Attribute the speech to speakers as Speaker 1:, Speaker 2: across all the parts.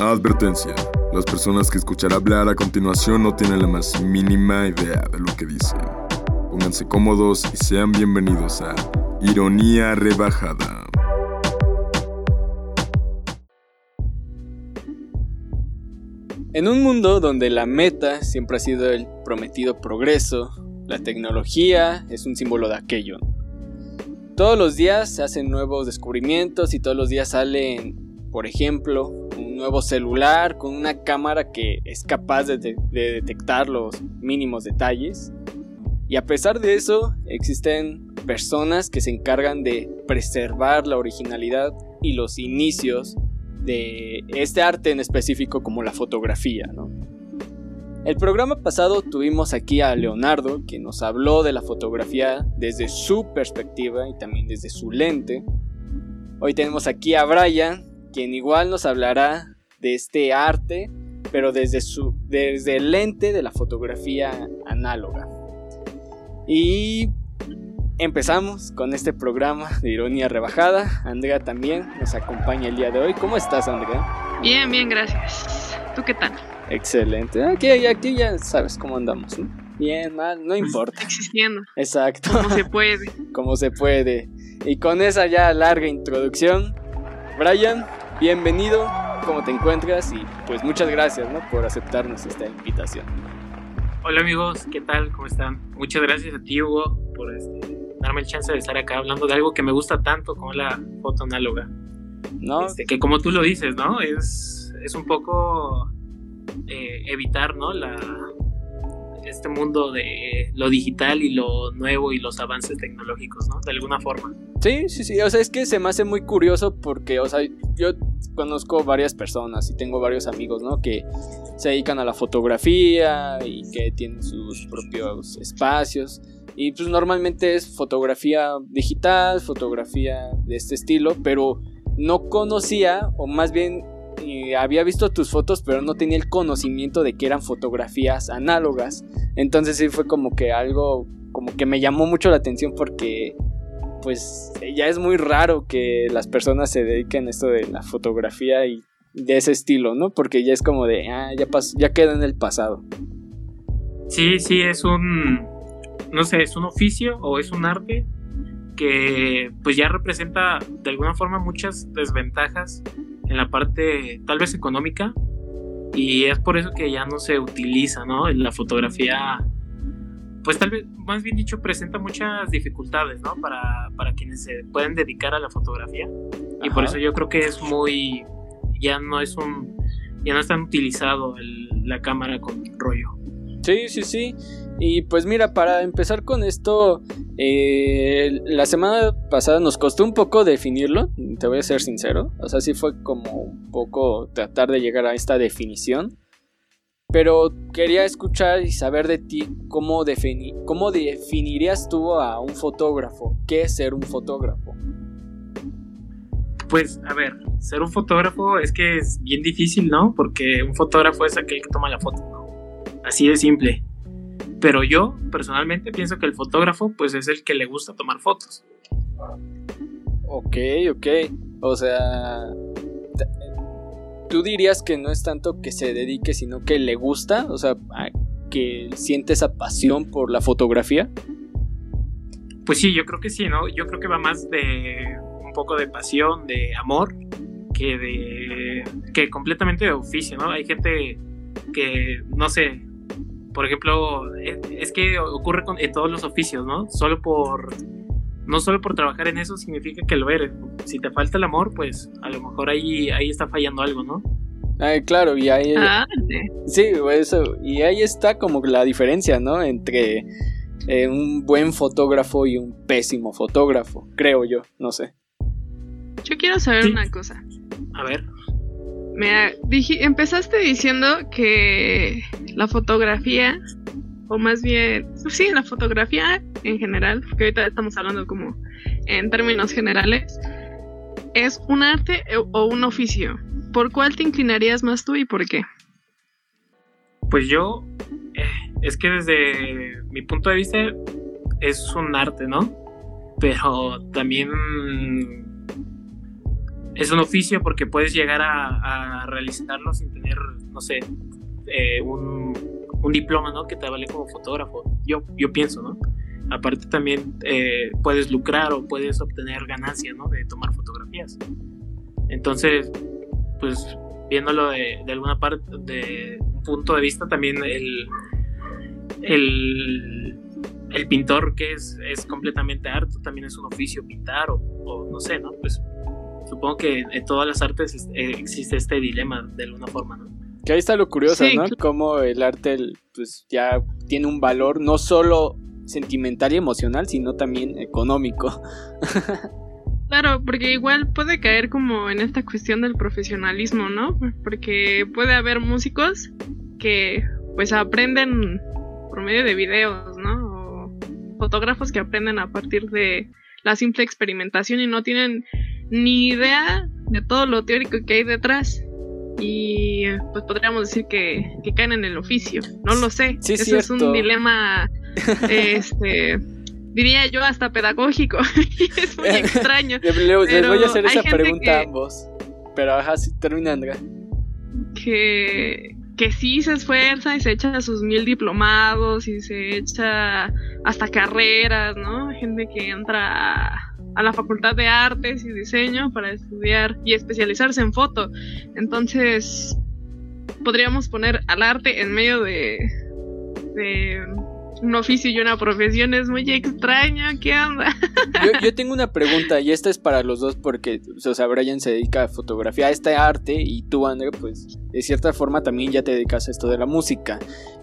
Speaker 1: Advertencia. Las personas que escuchar hablar a continuación no tienen la más mínima idea de lo que dicen. Pónganse cómodos y sean bienvenidos a Ironía Rebajada.
Speaker 2: En un mundo donde la meta siempre ha sido el prometido progreso, la tecnología es un símbolo de aquello. Todos los días se hacen nuevos descubrimientos y todos los días salen, por ejemplo, un nuevo celular con una cámara que es capaz de, de detectar los mínimos detalles. Y a pesar de eso, existen personas que se encargan de preservar la originalidad y los inicios de este arte en específico como la fotografía, ¿no? El programa pasado tuvimos aquí a Leonardo, que nos habló de la fotografía desde su perspectiva y también desde su lente. Hoy tenemos aquí a Brian, quien igual nos hablará de este arte, pero desde, su, desde el lente de la fotografía análoga. Y empezamos con este programa de ironía rebajada. Andrea también nos acompaña el día de hoy. ¿Cómo estás, Andrea?
Speaker 3: Bien, bien, gracias. ¿Tú qué tal?
Speaker 2: Excelente. Aquí, aquí ya sabes cómo andamos, ¿no? Bien, mal, no importa.
Speaker 3: Existiendo.
Speaker 2: Exacto.
Speaker 3: Como se puede.
Speaker 2: Como se puede. Y con esa ya larga introducción, Brian, bienvenido. ¿Cómo te encuentras? Y pues muchas gracias, ¿no? Por aceptarnos esta invitación.
Speaker 4: Hola amigos, ¿qué tal? ¿Cómo están? Muchas gracias a ti, Hugo, por este, darme el chance de estar acá hablando de algo que me gusta tanto como la foto análoga.
Speaker 2: ¿No?
Speaker 4: Este, que como tú lo dices, ¿no? Es, es un poco eh, evitar, ¿no? La, este mundo de lo digital y lo nuevo y los avances tecnológicos, ¿no? De alguna forma.
Speaker 2: Sí, sí, sí. O sea, es que se me hace muy curioso porque, o sea, yo conozco varias personas y tengo varios amigos, ¿no? Que se dedican a la fotografía y que tienen sus propios espacios. Y pues normalmente es fotografía digital, fotografía de este estilo, pero no conocía, o más bien y había visto tus fotos, pero no tenía el conocimiento de que eran fotografías análogas. Entonces sí fue como que algo, como que me llamó mucho la atención porque pues ya es muy raro que las personas se dediquen a esto de la fotografía y de ese estilo, ¿no? Porque ya es como de, ah, ya, pasó, ya queda en el pasado.
Speaker 4: Sí, sí, es un, no sé, es un oficio o es un arte que pues ya representa de alguna forma muchas desventajas en la parte tal vez económica y es por eso que ya no se utiliza, ¿no? La fotografía, pues tal vez, más bien dicho, presenta muchas dificultades, ¿no? Para, para quienes se pueden dedicar a la fotografía y por eso yo creo que es muy, ya no es un, ya no es tan utilizado el, la cámara con rollo.
Speaker 2: Sí, sí, sí. Y pues mira, para empezar con esto, eh, la semana pasada nos costó un poco definirlo, te voy a ser sincero. O sea, sí fue como un poco tratar de llegar a esta definición. Pero quería escuchar y saber de ti cómo, defini cómo definirías tú a un fotógrafo. ¿Qué es ser un fotógrafo?
Speaker 4: Pues a ver, ser un fotógrafo es que es bien difícil, ¿no? Porque un fotógrafo es aquel que toma la foto, ¿no? Así de simple. Pero yo personalmente pienso que el fotógrafo pues es el que le gusta tomar fotos.
Speaker 2: Ok, ok. O sea, tú dirías que no es tanto que se dedique, sino que le gusta, o sea, que siente esa pasión por la fotografía.
Speaker 4: Pues sí, yo creo que sí, ¿no? Yo creo que va más de un poco de pasión, de amor, que de que completamente de oficio, ¿no? Hay gente que, no sé, por ejemplo, es, que ocurre con, en todos los oficios, ¿no? Solo por, no solo por trabajar en eso significa que lo eres. Si te falta el amor, pues a lo mejor ahí, ahí está fallando algo, ¿no?
Speaker 2: Ay, claro, y ahí...
Speaker 3: Ah,
Speaker 2: sí, eso, y ahí está como la diferencia, ¿no? Entre eh, un buen fotógrafo y un pésimo fotógrafo, creo yo, no sé.
Speaker 3: Yo quiero saber
Speaker 4: Sí.
Speaker 3: una cosa.
Speaker 4: A ver.
Speaker 3: Me dije, empezaste diciendo que la fotografía, o más bien, sí, la fotografía en general, porque ahorita estamos hablando como en términos generales, es un arte o un oficio. ¿Por cuál te inclinarías más tú y por qué?
Speaker 4: Pues yo, eh, es que desde mi punto de vista es un arte, ¿no? Pero también es un oficio porque puedes llegar a, realizarlo sin tener, no sé, eh, un, un, diploma, ¿no? Que te vale como fotógrafo. Yo, yo pienso, ¿no? Aparte también eh, puedes lucrar o puedes obtener ganancia, ¿no? De tomar fotografías. Entonces, pues viéndolo de, alguna parte, de un punto de vista también el, el, el pintor que es, es completamente arte, también es un oficio pintar o, o no sé, ¿no? Pues supongo que en todas las artes eh, existe este dilema de alguna forma, ¿no?
Speaker 2: Que ahí está lo curioso, ¿no? Cómo el arte pues ya tiene un valor no solo sentimental y emocional, sino también económico.
Speaker 3: Claro, porque igual puede caer como en esta cuestión del profesionalismo, ¿no? Porque puede haber músicos que pues aprenden por medio de videos, ¿no? O fotógrafos que aprenden a partir de la simple experimentación y no tienen ni idea de todo lo teórico que hay detrás. Y pues podríamos decir que, caen en el oficio. No lo sé.
Speaker 2: Sí,
Speaker 3: Eso es un dilema, este, diría yo, hasta pedagógico. es muy extraño.
Speaker 2: Les, voy a hacer esa pregunta a ambos. Pero ajá, sí, terminando.
Speaker 3: Que, que sí se esfuerza y se echa sus mil diplomados y se echa hasta carreras, ¿no? Gente que entra a la Facultad de Artes y Diseño para estudiar y especializarse en foto. Entonces, podríamos poner al arte en medio de, de un oficio y una profesión. Es muy extraño, ¿qué onda?
Speaker 2: Yo, tengo una pregunta y esta es para los dos porque, o sea, Brian se dedica a fotografía, a este arte y tú, André, pues de cierta forma también ya te dedicas a esto de la música.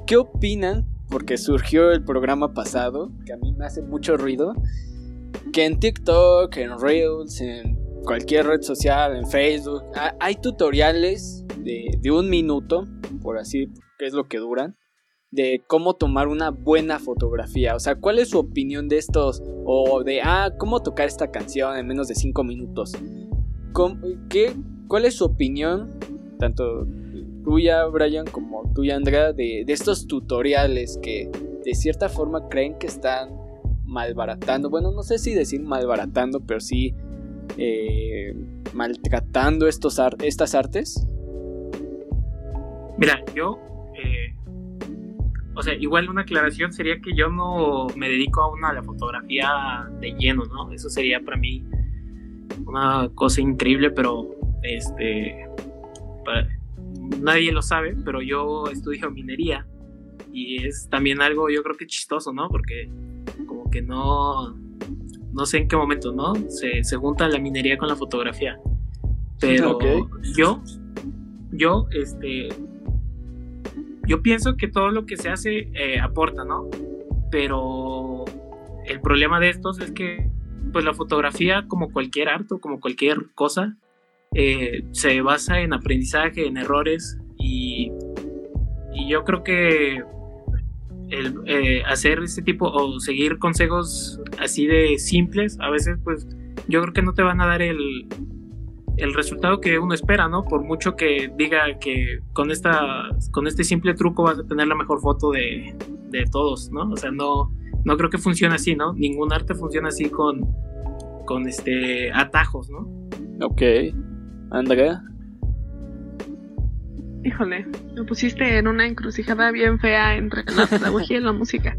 Speaker 2: ¿Qué opinan? Porque surgió el programa pasado, que a mí me hace mucho ruido, que en TikTok, en Reels, en cualquier red social, en Facebook, hay tutoriales de, de un minuto, por así, que es lo que duran, de cómo tomar una buena fotografía. O sea, ¿cuál es su opinión de estos? O de, ah, cómo tocar esta canción en menos de 5 minutos. ¿Qué, ¿Cuál es su opinión, tanto tuya, Brian, como tuya, Andrea, de, de estos tutoriales que de cierta forma creen que están malbaratando? Bueno, no sé si decir malbaratando, pero sí eh, maltratando estos estas artes.
Speaker 4: Mira, yo o sea, igual una aclaración sería que yo no me dedico a una a la fotografía de lleno, ¿no? Eso sería para mí una cosa increíble, pero este nadie lo sabe, pero yo estudio minería y es también algo yo creo que chistoso, ¿no? Porque que no no sé en qué momento, ¿no? Se, se junta la minería con la fotografía. Pero yo yo este yo pienso que todo lo que se hace eh, aporta, ¿no? Pero el problema de estos es que, pues la fotografía, como cualquier arte, como cualquier cosa, eh, se basa en aprendizaje, en errores y, y yo creo que el, eh, hacer este tipo o seguir consejos así de simples, a veces pues yo creo que no te van a dar el, el resultado que uno espera, ¿no? Por mucho que diga que con, esta, con este simple truco vas a tener la mejor foto de, de todos, ¿no? O sea, no, no creo que funcione así, ¿no? Ningún arte funciona así con, con este, atajos, ¿no?
Speaker 2: Ok. Andrea.
Speaker 3: Híjole, me pusiste en una encrucijada bien fea entre la pedagogía y la música.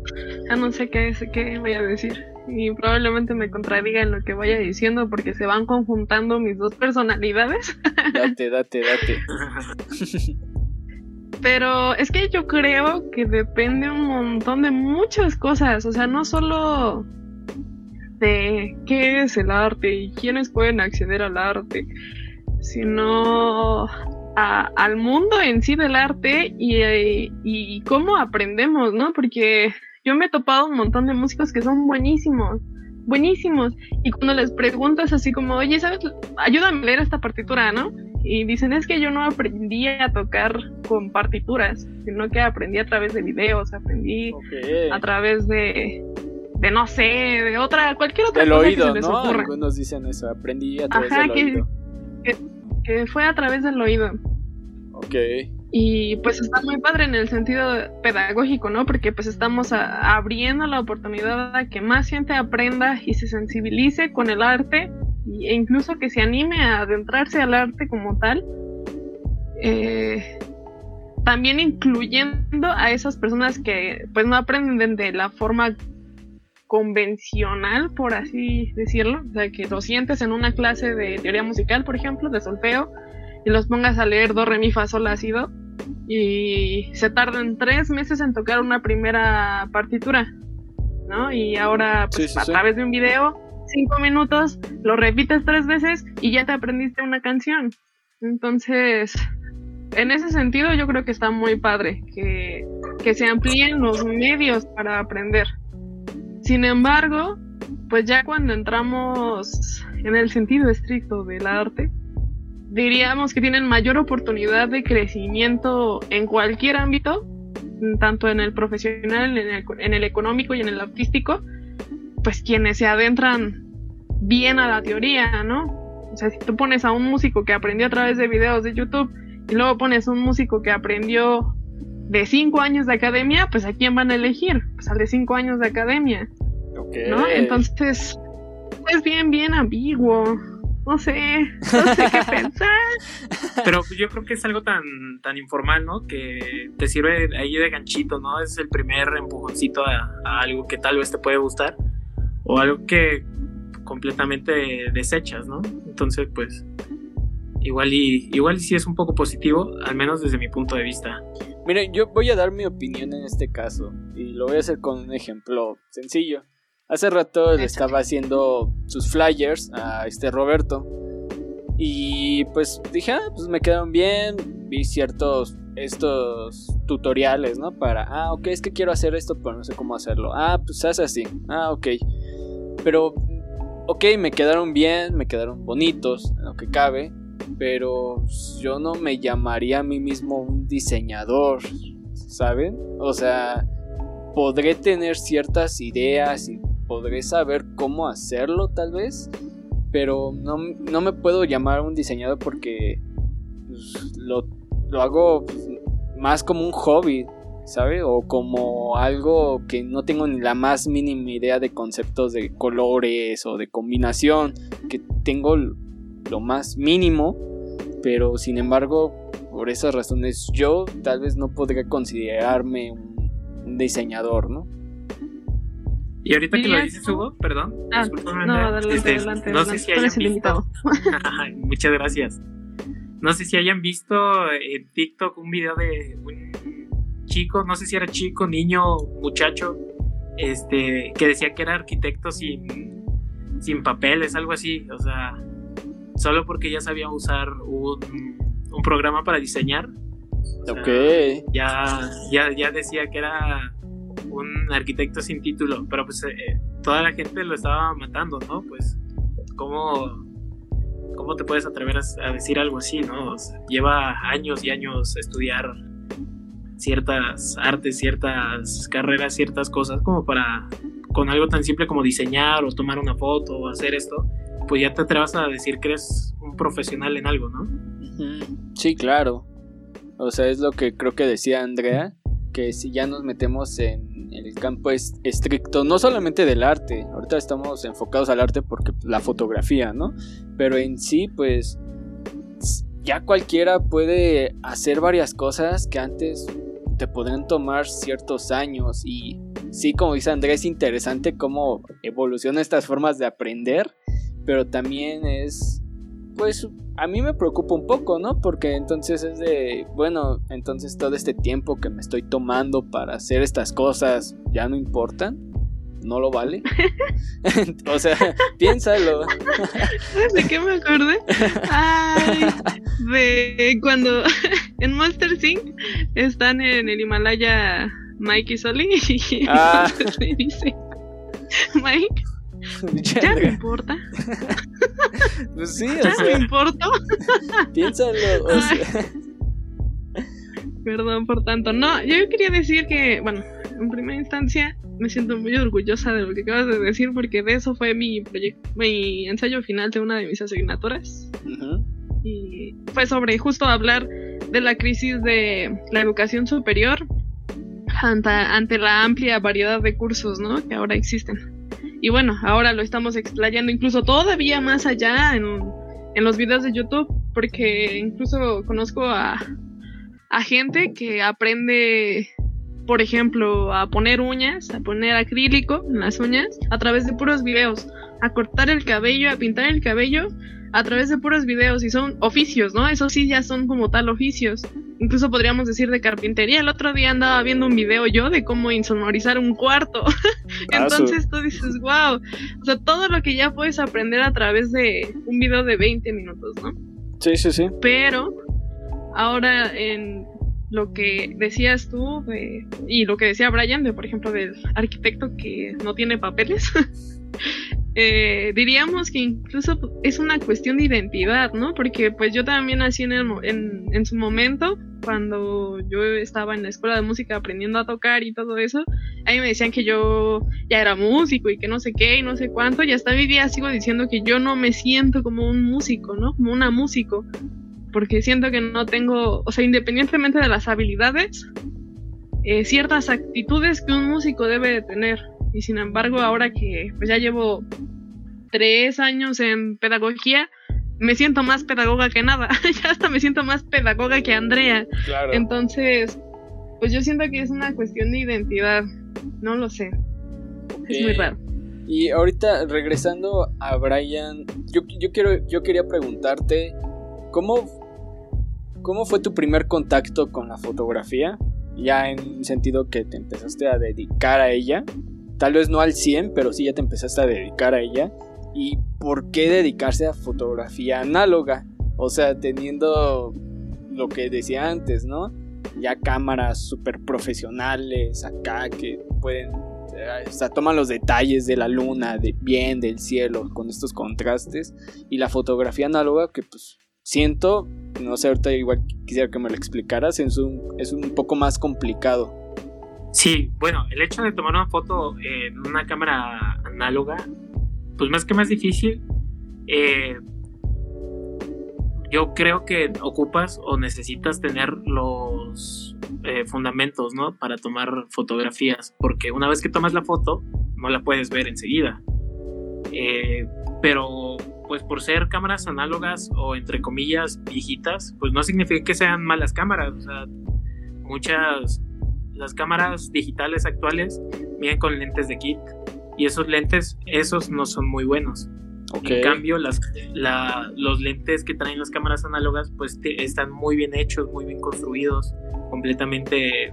Speaker 3: Ya no sé qué, qué voy a decir y probablemente me contradiga en lo que vaya diciendo porque se van conjuntando mis dos personalidades.
Speaker 2: Date, date, date.
Speaker 3: Pero es que yo creo que depende un montón de muchas cosas, o sea, no solo de qué es el arte y quiénes pueden acceder al arte, sino al mundo en sí del arte y, y cómo aprendemos, ¿no? Porque yo me he topado un montón de músicos que son buenísimos, buenísimos. Y cuando les preguntas así como, oye, ¿sabes? Ayúdame a leer esta partitura, ¿no? Y dicen, es que yo no aprendí a tocar con partituras, sino que aprendí a través de videos, aprendí a través de, de no sé, de otra, cualquier otra
Speaker 2: cosa que se les ¿no? Algunos dicen eso, aprendí a través del oído.
Speaker 3: Que, que fue a través del oído.
Speaker 2: Ok.
Speaker 3: Y pues está muy padre en el sentido pedagógico, ¿no? Porque pues estamos abriendo la oportunidad a que más gente aprenda y se sensibilice con el arte e incluso que se anime a adentrarse al arte como tal, eh, también incluyendo a esas personas que pues no aprenden de la forma convencional, por así decirlo, o sea, que lo sientes en una clase de teoría musical, por ejemplo, de solfeo, y los pongas a leer do, re, mi, fa, sol, la, si, do, y se tardan tres meses en tocar una primera partitura, ¿no? Y ahora, pues, a través de un video, cinco minutos, lo repites tres veces y ya te aprendiste una canción. Entonces, en ese sentido yo creo que está muy padre que, se amplíen los medios para aprender. Sin embargo, pues ya cuando entramos en el sentido estricto del arte, diríamos que tienen mayor oportunidad de crecimiento en cualquier ámbito, tanto en el profesional, en el, en el económico y en el artístico, pues quienes se adentran bien a la teoría, ¿no? O sea, si tú pones a un músico que aprendió a través de videos de YouTube y luego pones un músico que aprendió de cinco años de academia, pues a quién van a elegir? Pues al de cinco años de academia. ¿No? Entonces, es bien, bien ambiguo. No sé, no sé qué pensar.
Speaker 4: Pero yo creo que es algo tan, tan informal, ¿no? Que te sirve ahí de ganchito, ¿no? Es el primer empujoncito a, a algo que tal vez te puede gustar. O algo que completamente desechas, ¿no? Entonces, pues, igual y igual sí es un poco positivo, al menos desde mi punto de vista.
Speaker 2: Miren, yo voy a dar mi opinión en este caso y lo voy a hacer con un ejemplo sencillo. Hace rato le estaba haciendo sus flyers a este Roberto y pues dije, ah, pues me quedaron bien, vi ciertos estos tutoriales, ¿no? Para, ah, ok, es que quiero hacer esto, pero no sé cómo hacerlo. Ah, pues hace así. Ah, ok. Pero, ok, me quedaron bien, me quedaron bonitos, en lo que cabe pero yo no me llamaría a mí mismo un diseñador, ¿saben? O sea, podré tener ciertas ideas y podré saber cómo hacerlo tal vez, pero no, me puedo llamar un diseñador porque pues, lo, hago pues, más como un hobby, ¿sabe? O como algo que no tengo ni la más mínima idea de conceptos de colores o de combinación, que tengo lo más mínimo, pero sin embargo, por esas razones yo tal vez no podría considerarme un, diseñador, ¿no?
Speaker 4: Y ahorita que lo dices, Hugo, perdón.
Speaker 3: Ah, no, adelante, este, adelante,
Speaker 4: no sé si hayan visto. Muchas gracias. No sé si hayan visto en TikTok un video de un chico, no sé si era chico, niño, muchacho, este, que decía que era arquitecto sin, sin papeles, algo así. O sea, solo porque ya sabía usar un, programa para diseñar.
Speaker 2: ok.
Speaker 4: Ya, ya, ya decía que era un arquitecto sin título, pero pues eh, toda la gente lo estaba matando, ¿no? Pues, ¿cómo, cómo te puedes atrever a, decir algo así, ¿no? lleva años y años estudiar ciertas artes, ciertas carreras, ciertas cosas, como para, con algo tan simple como diseñar o tomar una foto o hacer esto, pues ya te atrevas a decir que eres un profesional en algo, ¿no?
Speaker 2: Sí, claro. O sea, es lo que creo que decía Andrea, que si ya nos metemos en el campo estricto, no solamente del arte, ahorita estamos enfocados al arte porque la fotografía, ¿no? Pero en sí, pues ya cualquiera puede hacer varias cosas que antes te podrían tomar ciertos años y sí, como dice Andrea, es interesante cómo evolucionan estas formas de aprender pero también es, pues a mí me preocupa un poco, ¿no? Porque entonces es de, bueno, entonces todo este tiempo que me estoy tomando para hacer estas cosas ya no importan. ¿No lo vale? o sea, piénsalo.
Speaker 3: ¿De qué me acordé? Ay, de cuando en Monster Inc. están en el Himalaya Mike y Soli y ah. dice Mike ¿Ya me importa?
Speaker 2: pues sí,
Speaker 3: ¿Ya me importa?
Speaker 2: Piénsalo,
Speaker 3: Perdón por tanto. No, yo quería decir que, bueno, en primera instancia me siento muy orgullosa de lo que acabas de decir porque de eso fue mi proyecto, mi ensayo final de una de mis asignaturas. Y fue sobre justo hablar de la crisis de la educación superior ante, ante la amplia variedad de cursos ¿no? que ahora existen. Y bueno, ahora lo estamos explayando incluso todavía más allá en, en los videos de YouTube, porque incluso conozco a, a gente que aprende, por ejemplo, a poner uñas, a poner acrílico en las uñas a través de puros videos, a cortar el cabello, a pintar el cabello a través de puros videos y son oficios, ¿no? Eso sí ya son como tal oficios. Incluso podríamos decir de carpintería. El otro día andaba viendo un video yo de cómo insonorizar un cuarto. Entonces tú dices, wow. O sea, todo lo que ya puedes aprender a través de un video de 20 minutos, ¿no?
Speaker 2: Sí, sí, sí.
Speaker 3: Pero ahora en lo que decías tú y lo que decía Brian, de por ejemplo del arquitecto que no tiene papeles, eh, diríamos que incluso es una cuestión de identidad, ¿no? Porque pues yo también en, en, su momento, cuando yo estaba en la escuela de música aprendiendo a tocar y todo eso, ahí me decían que yo ya era músico y que no sé qué y no sé cuánto, y hasta hoy día sigo diciendo que yo no me siento como un músico, ¿no? Como una músico, porque siento que no tengo, o sea, independientemente de las habilidades, eh, ciertas actitudes que un músico debe de tener y sin embargo, ahora que pues ya llevo tres años en pedagogía, me siento más pedagoga que nada. ya hasta me siento más pedagoga que Andrea. Entonces, pues yo siento que es una cuestión de identidad. No lo sé. Es muy raro.
Speaker 2: Y ahorita regresando a Brian, yo, yo, quiero, yo quería preguntarte, ¿cómo, ¿cómo fue tu primer contacto con la fotografía? Ya en sentido que te empezaste a dedicar a ella. Tal vez no al 100, pero sí ya te empezaste a dedicar a ella. ¿Y por qué dedicarse a fotografía análoga? O sea, teniendo lo que decía antes, ¿no? Ya cámaras súper profesionales acá que pueden o sea, toman los detalles de la luna, de bien, del cielo, con estos contrastes. Y la fotografía análoga, que pues siento, no sé, ahorita igual quisiera que me lo explicaras, es un, es un poco más complicado.
Speaker 4: Sí, bueno, el hecho de tomar una foto en una cámara análoga, pues más que más difícil, eh, yo creo que ocupas o necesitas tener los eh, fundamentos, ¿no? Para tomar fotografías, porque una vez que tomas la foto, no la puedes ver enseguida. Eh, pero, pues por ser cámaras análogas o entre comillas viejitas, pues no significa que sean malas cámaras. O sea, muchas las cámaras digitales actuales vienen con lentes de kit y esos lentes, esos no son muy buenos. En cambio, las, los lentes que traen las cámaras análogas pues están muy bien hechos, muy bien construidos, completamente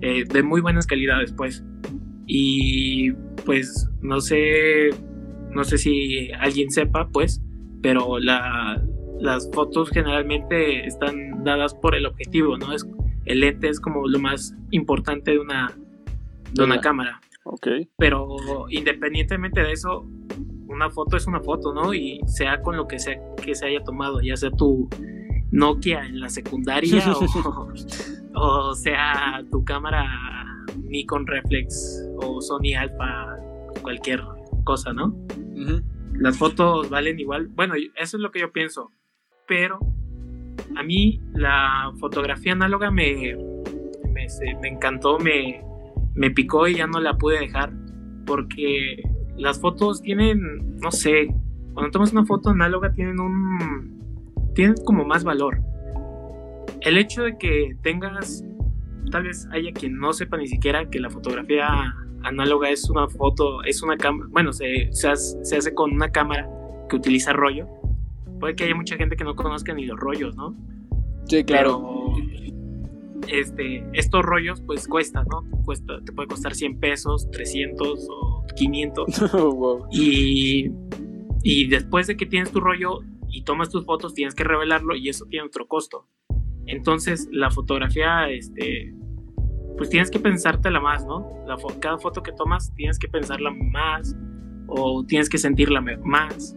Speaker 4: eh, de muy buenas calidades pues. Y pues no sé, no sé si alguien sepa pues, pero la, las fotos generalmente están dadas por el objetivo, ¿no? Es, el lente es como lo más importante de una, de una cámara.
Speaker 2: Ok.
Speaker 4: Pero independientemente de eso, una foto es una foto, ¿no? Y sea con lo que sea que se haya tomado, ya sea tu Nokia en la secundaria o, sea tu cámara Nikon Reflex o Sony Alpha, cualquier cosa, ¿no? Las fotos valen igual. Bueno, eso es lo que yo pienso. Pero a mí la fotografía análoga me, me, encantó, me, me picó y ya no la pude dejar porque las fotos tienen, no sé, cuando tomas una foto análoga tienen un, tienen como más valor. El hecho de que tengas, tal vez haya quien no sepa ni siquiera que la fotografía análoga es una foto, es una cámara, bueno, se, se, hace, con una cámara que utiliza rollo. Puede que haya mucha gente que no conozca ni los rollos, ¿no?
Speaker 2: Sí, claro.
Speaker 4: este, estos rollos pues cuestan, ¿no? Cuesta, te puede costar 100 pesos, 300 o 500. y, y después de que tienes tu rollo y tomas tus fotos, tienes que revelarlo y eso tiene otro costo. Entonces, la fotografía, este, pues tienes que pensártela más, ¿no? La cada foto que tomas tienes que pensarla más o tienes que sentirla más.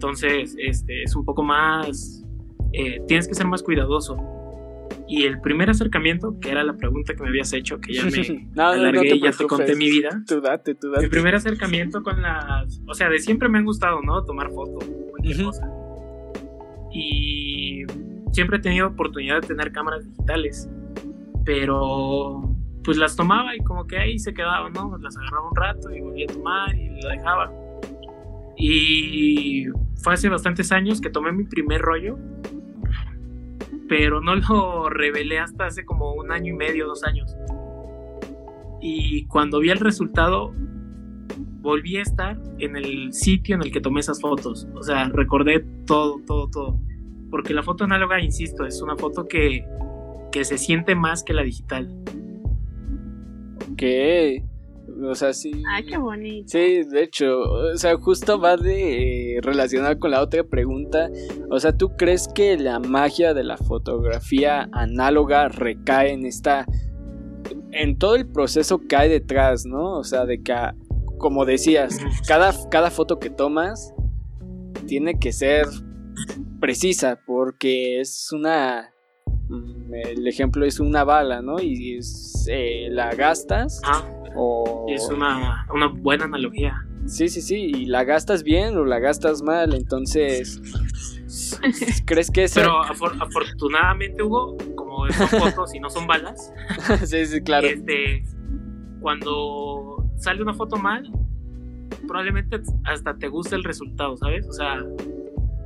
Speaker 4: Entonces, este, es un poco más, eh, tienes que ser más cuidadoso. Y el primer acercamiento, que era la pregunta que me habías hecho, que ya me alargué y ya te conté mi vida.
Speaker 2: Tú date, tú date.
Speaker 4: Mi primer acercamiento con las, o sea, de siempre me han gustado, ¿no? Tomar fotos, cualquier cosa. Y siempre he tenido oportunidad de tener cámaras digitales, pero pues las tomaba y como que ahí se quedaban, ¿no? Las agarraba un rato y volvía a tomar y la dejaba. Y fue hace bastantes años que tomé mi primer rollo, pero no lo revelé hasta hace como un año y medio, dos años. Y cuando vi el resultado, volví a estar en el sitio en el que tomé esas fotos. O sea, recordé todo, todo, todo. Porque la foto análoga, insisto, es una foto que, que se siente más que la digital.
Speaker 2: Ok. O sea, sí.
Speaker 3: Ay, qué bonito.
Speaker 2: Sí, de hecho, o sea, justo va de eh, relacionar con la otra pregunta. O sea, ¿tú crees que la magia de la fotografía análoga recae en esta en todo el proceso que hay detrás, ¿no? O sea, de que como decías, cada, cada foto que tomas tiene que ser precisa porque es una mm, el ejemplo es una bala, ¿no? Y eh, la gastas
Speaker 4: ah, o... Es una, una, buena analogía.
Speaker 2: Sí, sí, sí, y la gastas bien o la gastas mal, entonces... ¿Crees que es...
Speaker 4: Pero afortunadamente, Hugo, como son fotos y no son balas...
Speaker 2: sí, sí, claro.
Speaker 4: Este, cuando sale una foto mal, probablemente hasta te guste el resultado, ¿sabes? O sea,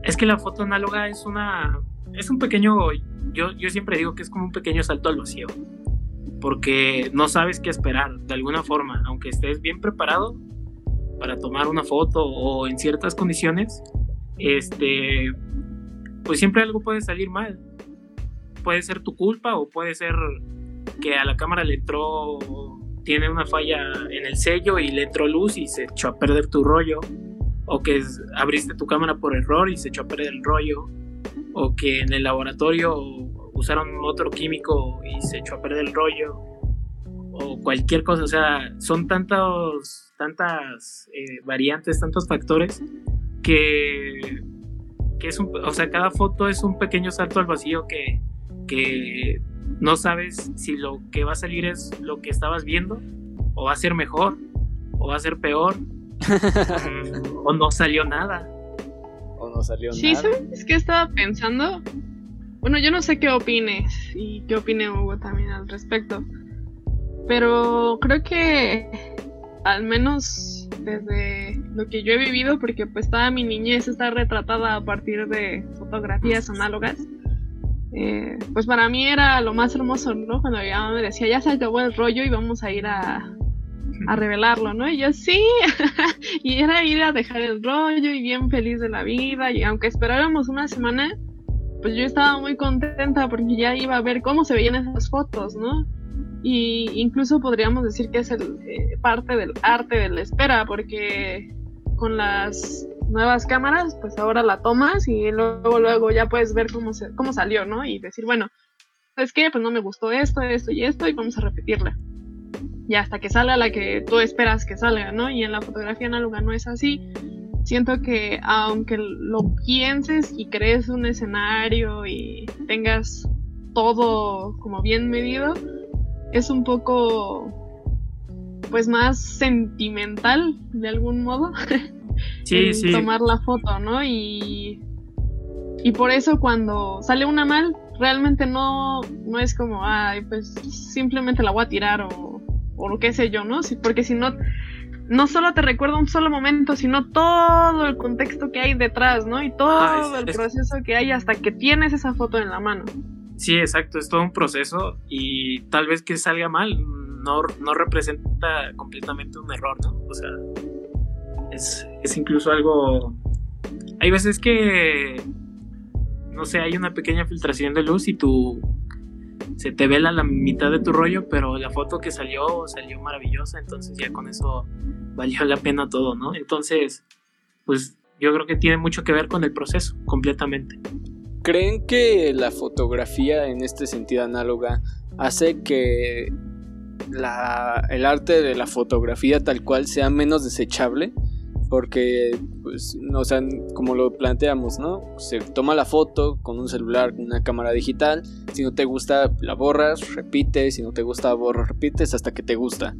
Speaker 4: es que la foto análoga es una es un pequeño yo yo siempre digo que es como un pequeño salto al vacío. Porque no sabes qué esperar de alguna forma, aunque estés bien preparado para tomar una foto o en ciertas condiciones, este pues siempre algo puede salir mal. Puede ser tu culpa o puede ser que a la cámara le entró tiene una falla en el sello y le entró luz y se echó a perder tu rollo, o que abriste tu cámara por error y se echó a perder el rollo, o que en el laboratorio usaron otro químico y se echó a perder el rollo, o cualquier cosa, o sea, son tantos, tantas eh, variantes, tantos factores que, que es un, o sea, cada foto es un pequeño salto al vacío que, que no sabes si lo que va a salir es lo que estabas viendo, o va a ser mejor, o va a ser peor, o no salió nada.
Speaker 2: O no salió
Speaker 3: sí,
Speaker 2: nada.
Speaker 3: Sí, ¿sabes qué estaba pensando? Bueno, yo no sé qué opines y qué opine Hugo también al respecto. Pero creo que al menos desde lo que yo he vivido, porque pues toda mi niñez está retratada a partir de fotografías análogas. Eh, pues para mí era lo más hermoso, ¿no? Cuando mi mamá me decía, ya se acabó el rollo y vamos a ir a, a revelarlo, ¿no? Y yo sí, y era ir a dejar el rollo y bien feliz de la vida, y aunque esperáramos una semana, pues yo estaba muy contenta porque ya iba a ver cómo se veían esas fotos, ¿no? Y incluso podríamos decir que es el, eh, parte del arte de la espera, porque con las nuevas cámaras, pues ahora la tomas y luego, luego ya puedes ver cómo, se, cómo salió, ¿no? Y decir, bueno, ¿sabes qué? Pues no me gustó esto, esto y esto y vamos a repetirla. Y hasta que salga la que tú esperas que salga, ¿no? Y en la fotografía análoga no es así. Siento que aunque lo pienses y crees un escenario y tengas todo como bien medido, es un poco pues más sentimental de algún modo.
Speaker 4: sí, sí.
Speaker 3: tomar la foto, ¿no? Y, y por eso cuando sale una mal, realmente no, no es como, ay, pues simplemente la voy a tirar o, o lo que sé yo, ¿no? Sí, porque si no, no solo te recuerda un solo momento, sino todo el contexto que hay detrás, ¿no? Y todo ah, el proceso que hay hasta que tienes esa foto en la mano.
Speaker 4: Sí, exacto, es todo un proceso y tal vez que salga mal no, no representa completamente un error, ¿no? O sea, es, incluso algo... Hay veces que, no sé, hay una pequeña filtración de luz y tú se te vela la mitad de tu rollo, pero la foto que salió salió maravillosa, entonces ya con eso valió la pena todo, ¿no? Entonces, pues yo creo que tiene mucho que ver con el proceso, completamente.
Speaker 2: ¿Creen que la fotografía en este sentido análoga hace que la, el arte de la fotografía tal cual sea menos desechable? Porque, pues, o sea, como lo planteamos, ¿no? Se toma la foto con un celular, con una cámara digital. Si no te gusta, la borras, repites. Si no te gusta, borras, repites hasta que te gusta.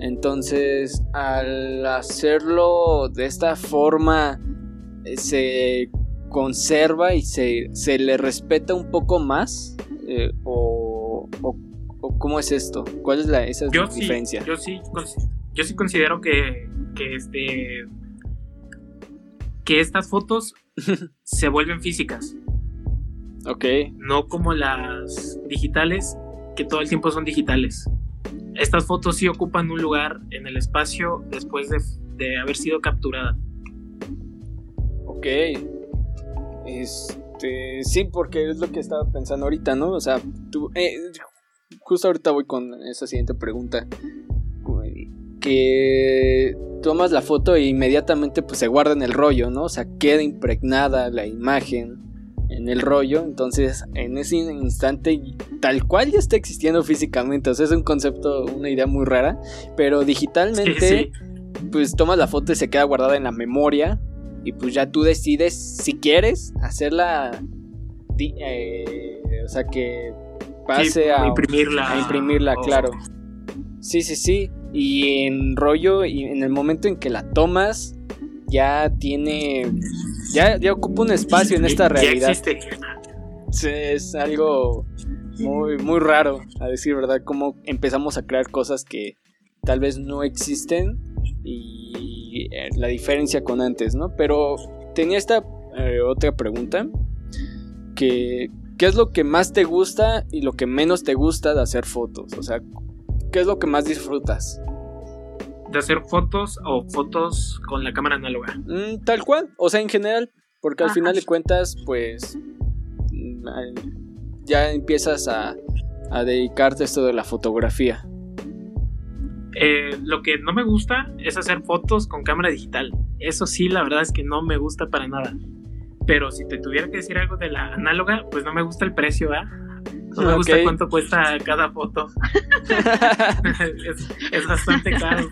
Speaker 2: Entonces, al hacerlo de esta forma, eh, se conserva y se, se le respeta un poco más. Eh, o, o cómo es esto? ¿Cuál es la esa
Speaker 4: Yo
Speaker 2: diferencia?
Speaker 4: sí, yo sí, yo sí considero que, que este que estas fotos se vuelven físicas,
Speaker 2: Ok,
Speaker 4: no como las digitales, que todo el tiempo son digitales. Estas fotos sí ocupan un lugar en el espacio después de, de haber sido capturadas.
Speaker 2: ok. Este, sí, porque es lo que estaba pensando ahorita, ¿no? O sea, tú, eh, justo ahorita voy con esa siguiente pregunta. Que tomas la foto e inmediatamente pues se guarda en el rollo, ¿no? O sea, queda impregnada la imagen en el rollo, entonces en ese instante tal cual ya está existiendo físicamente, o sea, es un concepto, una idea muy rara, pero digitalmente
Speaker 4: sí.
Speaker 2: pues tomas la foto y se queda guardada en la memoria y pues ya tú decides si quieres hacerla, eh, o sea, que pase
Speaker 4: Sí,
Speaker 2: a
Speaker 4: imprimirla.
Speaker 2: a imprimirla, claro. Sí, sí, sí. Y en rollo, y en el momento en que la tomas, ya tiene. Ya, ya ocupa un espacio en esta realidad. Sí, Es algo muy, muy raro, a decir verdad, cómo empezamos a crear cosas que tal vez no existen y eh, la diferencia con antes, ¿no? Pero tenía esta eh, otra pregunta, que ¿qué es lo que más te gusta y lo que menos te gusta de hacer fotos? O sea, ¿qué es lo que más disfrutas?
Speaker 4: De hacer fotos o fotos con la cámara análoga.
Speaker 2: Mm, tal cual, o sea, en general, porque al
Speaker 3: Ajá.
Speaker 2: final de cuentas, pues mm, ya empiezas a, a dedicarte a esto de la fotografía.
Speaker 4: Eh, lo que no me gusta es hacer fotos con cámara digital. Eso sí, la verdad es que no me gusta para nada. Pero si te tuviera que decir algo de la análoga, pues no me gusta el precio, ¿ah? No me gusta cuánto cuesta cada foto. es, es bastante caro.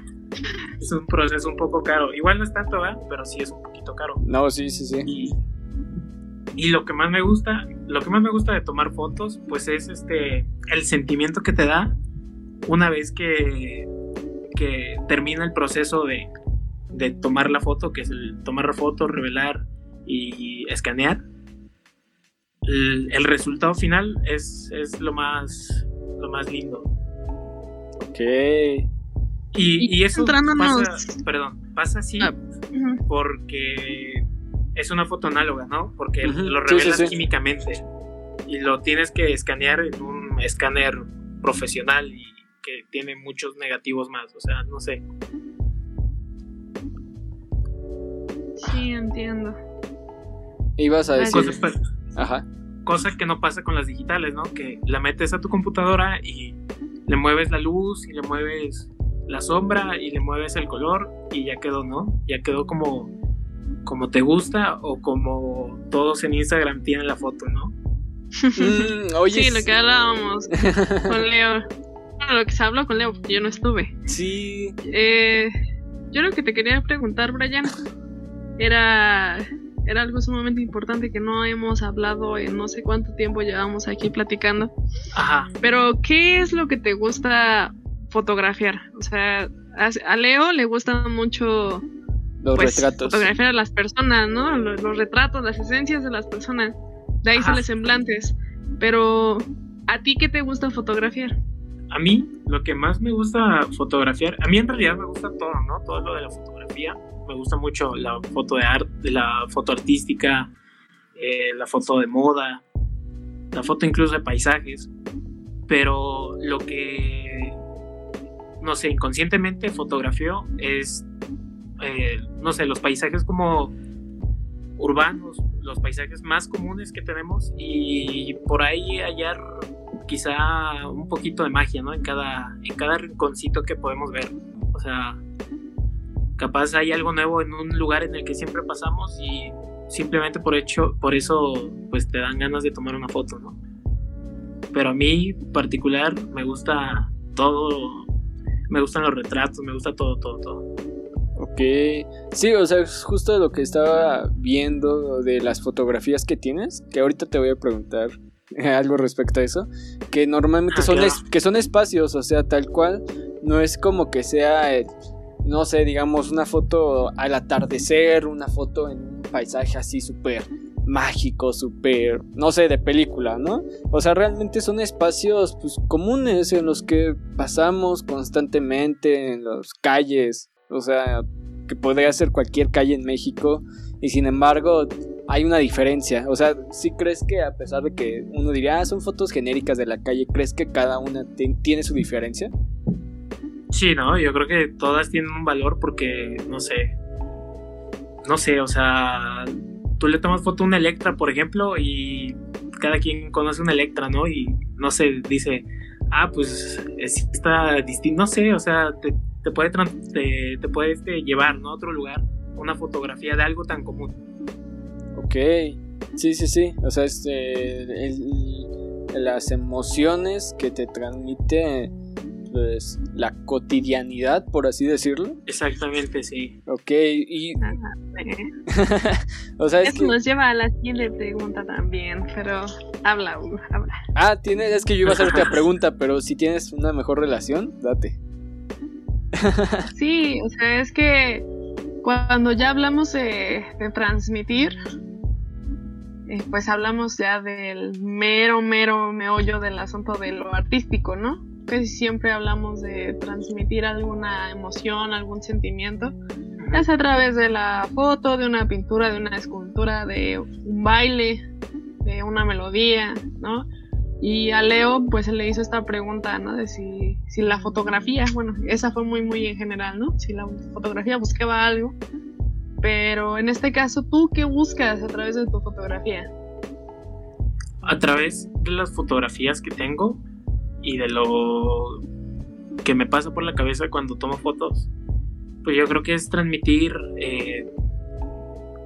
Speaker 4: Es un proceso un poco caro. Igual no es tanto, ¿verdad? Pero sí es un poquito caro.
Speaker 2: no, sí, sí, sí.
Speaker 4: Y, y lo que más me gusta, lo que más me gusta de tomar fotos, pues es este el sentimiento que te da una vez que, que termina el proceso de, de tomar la foto, que es el tomar la foto, revelar y escanear. El, el resultado final es, es lo más lo más lindo.
Speaker 2: Ok.
Speaker 4: Y,
Speaker 3: Y
Speaker 4: eso pasa, perdón, pasa así
Speaker 3: Ah.
Speaker 4: Porque es una foto análoga, ¿no? Porque lo
Speaker 2: sí, sí,
Speaker 4: revelas
Speaker 2: sí.
Speaker 4: químicamente y lo tienes que escanear en un escáner profesional y que tiene muchos negativos más, o sea, no sé.
Speaker 3: Sí, entiendo.
Speaker 2: Ibas a decir. Ajá.
Speaker 4: cosa que no pasa con las digitales, ¿no? Que la metes a tu computadora y le mueves la luz y le mueves la sombra y le mueves el color y ya quedó, ¿no? Ya quedó como como te gusta o como todos en Instagram tienen la foto, ¿no?
Speaker 2: Mm, oye,
Speaker 3: sí, lo que hablábamos con Leo. Bueno, lo que se habló con Leo, porque yo no estuve.
Speaker 2: Sí.
Speaker 3: Eh, yo lo que te quería preguntar, Brian, era, era algo sumamente importante que no hemos hablado en no sé cuánto tiempo llevamos aquí platicando.
Speaker 4: Ajá.
Speaker 3: Pero, ¿qué es lo que te gusta fotografiar? O sea, a, Leo le gusta mucho
Speaker 2: Los
Speaker 3: pues,
Speaker 2: retratos.
Speaker 3: fotografiar a las personas, ¿no? Los, los retratos, las esencias de las personas. De ahí salen semblantes. Pero, ¿a ti qué te gusta fotografiar?
Speaker 4: A mí lo que más me gusta fotografiar, a mí en realidad me gusta todo, ¿no? Todo lo de la fotografía. Me gusta mucho la foto de arte, la foto artística, eh, la foto de moda, la foto incluso de paisajes. Pero lo que, no sé, inconscientemente fotografío es, eh, no sé, los paisajes como urbanos, los paisajes más comunes que tenemos y por ahí hallar quizá un poquito de magia, ¿no? En cada, en cada rinconcito que podemos ver. O sea, capaz hay algo nuevo en un lugar en el que siempre pasamos y simplemente por hecho, por eso, pues te dan ganas de tomar una foto, ¿no? Pero a mí, en particular, me gusta todo, me gustan los retratos, me gusta todo, todo, todo.
Speaker 2: Ok. Sí, o sea, es justo lo que estaba viendo de las fotografías que tienes, que ahorita te voy a preguntar algo respecto a eso, que normalmente
Speaker 4: Ah,
Speaker 2: son,
Speaker 4: claro.
Speaker 2: es- que son espacios, o sea, tal cual, no es como que sea, no sé, digamos, una foto al atardecer, una foto en un paisaje así súper mágico, súper, no sé, de película, ¿no? O sea, realmente son espacios pues, comunes en los que pasamos constantemente, en las calles, o sea, que podría ser cualquier calle en México, y sin embargo hay una diferencia, o sea, si crees que a pesar de que uno diría, ah, son fotos genéricas de la calle, ¿crees que cada una tiene su diferencia?
Speaker 4: Sí, no, yo creo que todas tienen un valor porque, no sé, no sé, o sea, tú le tomas foto a una Electra, por ejemplo, y cada quien conoce una Electra, ¿no? Y no sé, dice, ah, pues está distinto, no sé, o sea, te, puede, te, te puede este, llevar, ¿no? A otro lugar, una fotografía de algo tan común.
Speaker 2: Ok, sí, sí, sí, o sea, este, las emociones que te transmite pues, la cotidianidad, por así decirlo.
Speaker 4: Exactamente, sí.
Speaker 2: Ok, y... o sea,
Speaker 3: es Eso nos lleva a la siguiente pregunta también, pero habla, habla.
Speaker 2: Ah, tiene, es que yo iba a hacer otra pregunta, pero si tienes una mejor relación, date.
Speaker 3: sí, o sea, es que cuando ya hablamos de, transmitir, eh, pues hablamos ya del mero, mero meollo del asunto de lo artístico, ¿no? Casi siempre hablamos de transmitir alguna emoción, algún sentimiento, es a través de la foto, de una pintura, de una escultura, de un baile, de una melodía, ¿no? Y a Leo, pues le hizo esta pregunta, ¿no? De si, si la fotografía, bueno, esa fue muy, muy en general, ¿no? Si la fotografía buscaba algo. Pero en este caso, ¿tú qué buscas a través de tu fotografía?
Speaker 4: A través de las fotografías que tengo, y de lo que me pasa por la cabeza cuando tomo fotos, pues yo creo que es transmitir eh,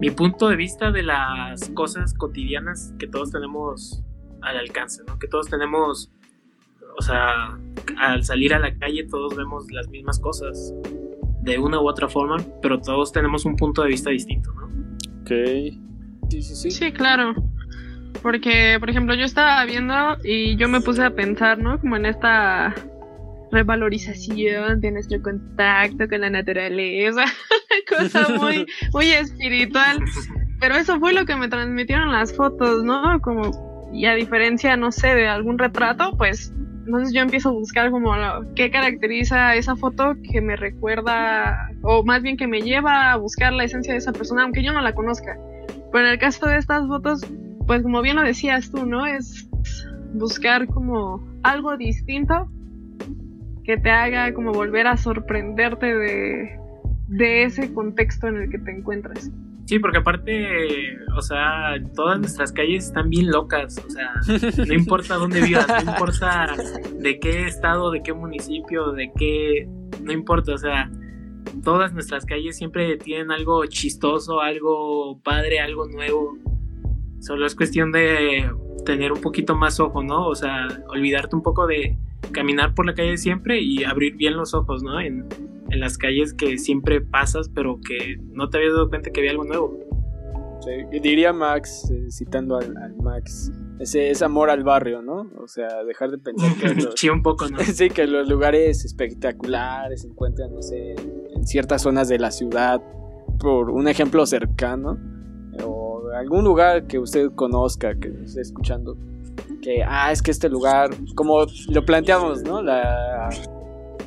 Speaker 4: mi punto de vista de las cosas cotidianas que todos tenemos al alcance, ¿no? Que todos tenemos, o sea, al salir a la calle todos vemos las mismas cosas de una u otra forma, pero todos tenemos un punto de vista distinto, ¿no?
Speaker 2: Ok. Sí, sí, sí.
Speaker 3: Sí, claro. Porque, por ejemplo, yo estaba viendo y yo me puse a pensar, ¿no? Como en esta revalorización de nuestro contacto con la naturaleza, cosa muy, muy espiritual. Pero eso fue lo que me transmitieron las fotos, ¿no? Como, y a diferencia, no sé, de algún retrato, pues entonces yo empiezo a buscar como lo, qué caracteriza esa foto que me recuerda, o más bien que me lleva a buscar la esencia de esa persona, aunque yo no la conozca. Pero en el caso de estas fotos, pues como bien lo decías tú, ¿no? Es buscar como algo distinto que te haga como volver a sorprenderte de, ese contexto en el que te encuentras.
Speaker 4: Sí, porque aparte, o sea, todas nuestras calles están bien locas, o sea, no importa dónde vivas, no importa de qué estado, de qué municipio, de qué, no importa, o sea, todas nuestras calles siempre tienen algo chistoso, algo padre, algo nuevo. Solo es cuestión de tener un poquito más ojo, ¿no? O sea, olvidarte un poco de caminar por la calle siempre y abrir bien los ojos, ¿no? En, las calles que siempre pasas, pero que no te habías dado cuenta que había algo nuevo.
Speaker 2: Sí, diría Max, eh, citando al, Max, ese, ese amor al barrio, ¿no? O sea, dejar de pensar que
Speaker 4: sí, un poco, ¿no?
Speaker 2: sí, que los lugares espectaculares se encuentran, no sé, en ciertas zonas de la ciudad, por un ejemplo cercano, algún lugar que usted conozca, que esté escuchando, que, ah, es que este lugar, como lo planteamos, ¿no? La,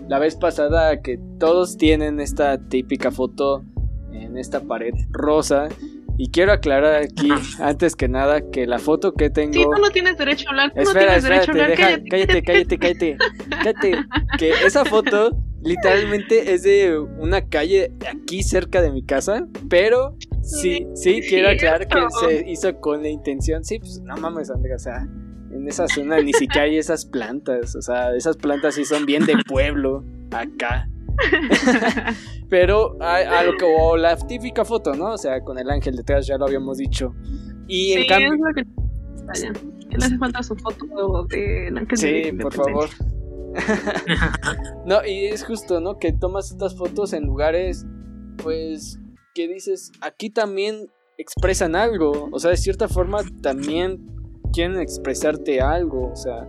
Speaker 2: la vez pasada, que todos tienen esta típica foto en esta pared rosa. Y quiero aclarar aquí, antes que nada, que la foto que tengo. Sí,
Speaker 3: tú no tienes derecho a hablar.
Speaker 2: Tú Espera, no tienes derecho a hablar. cállate, cállate, cállate, cállate, cállate. Que esa foto literalmente es de una calle aquí cerca de mi casa, pero Sí, sí, quiero aclarar que se hizo con la intención. Sí, pues no mames, Andrea, o sea, en esa zona ni siquiera hay esas plantas. O sea, esas plantas sí son bien de pueblo, acá. Pero a, lo que o la típica foto, ¿no? O sea, con el ángel detrás, ya lo habíamos dicho. Y en cambio.
Speaker 3: que... le hace falta su foto del ángel
Speaker 2: Sí, por favor. no, y es justo, ¿no? Que tomas estas fotos en lugares, pues, que dices, aquí también expresan algo, o sea, de cierta forma también quieren expresarte algo, o sea,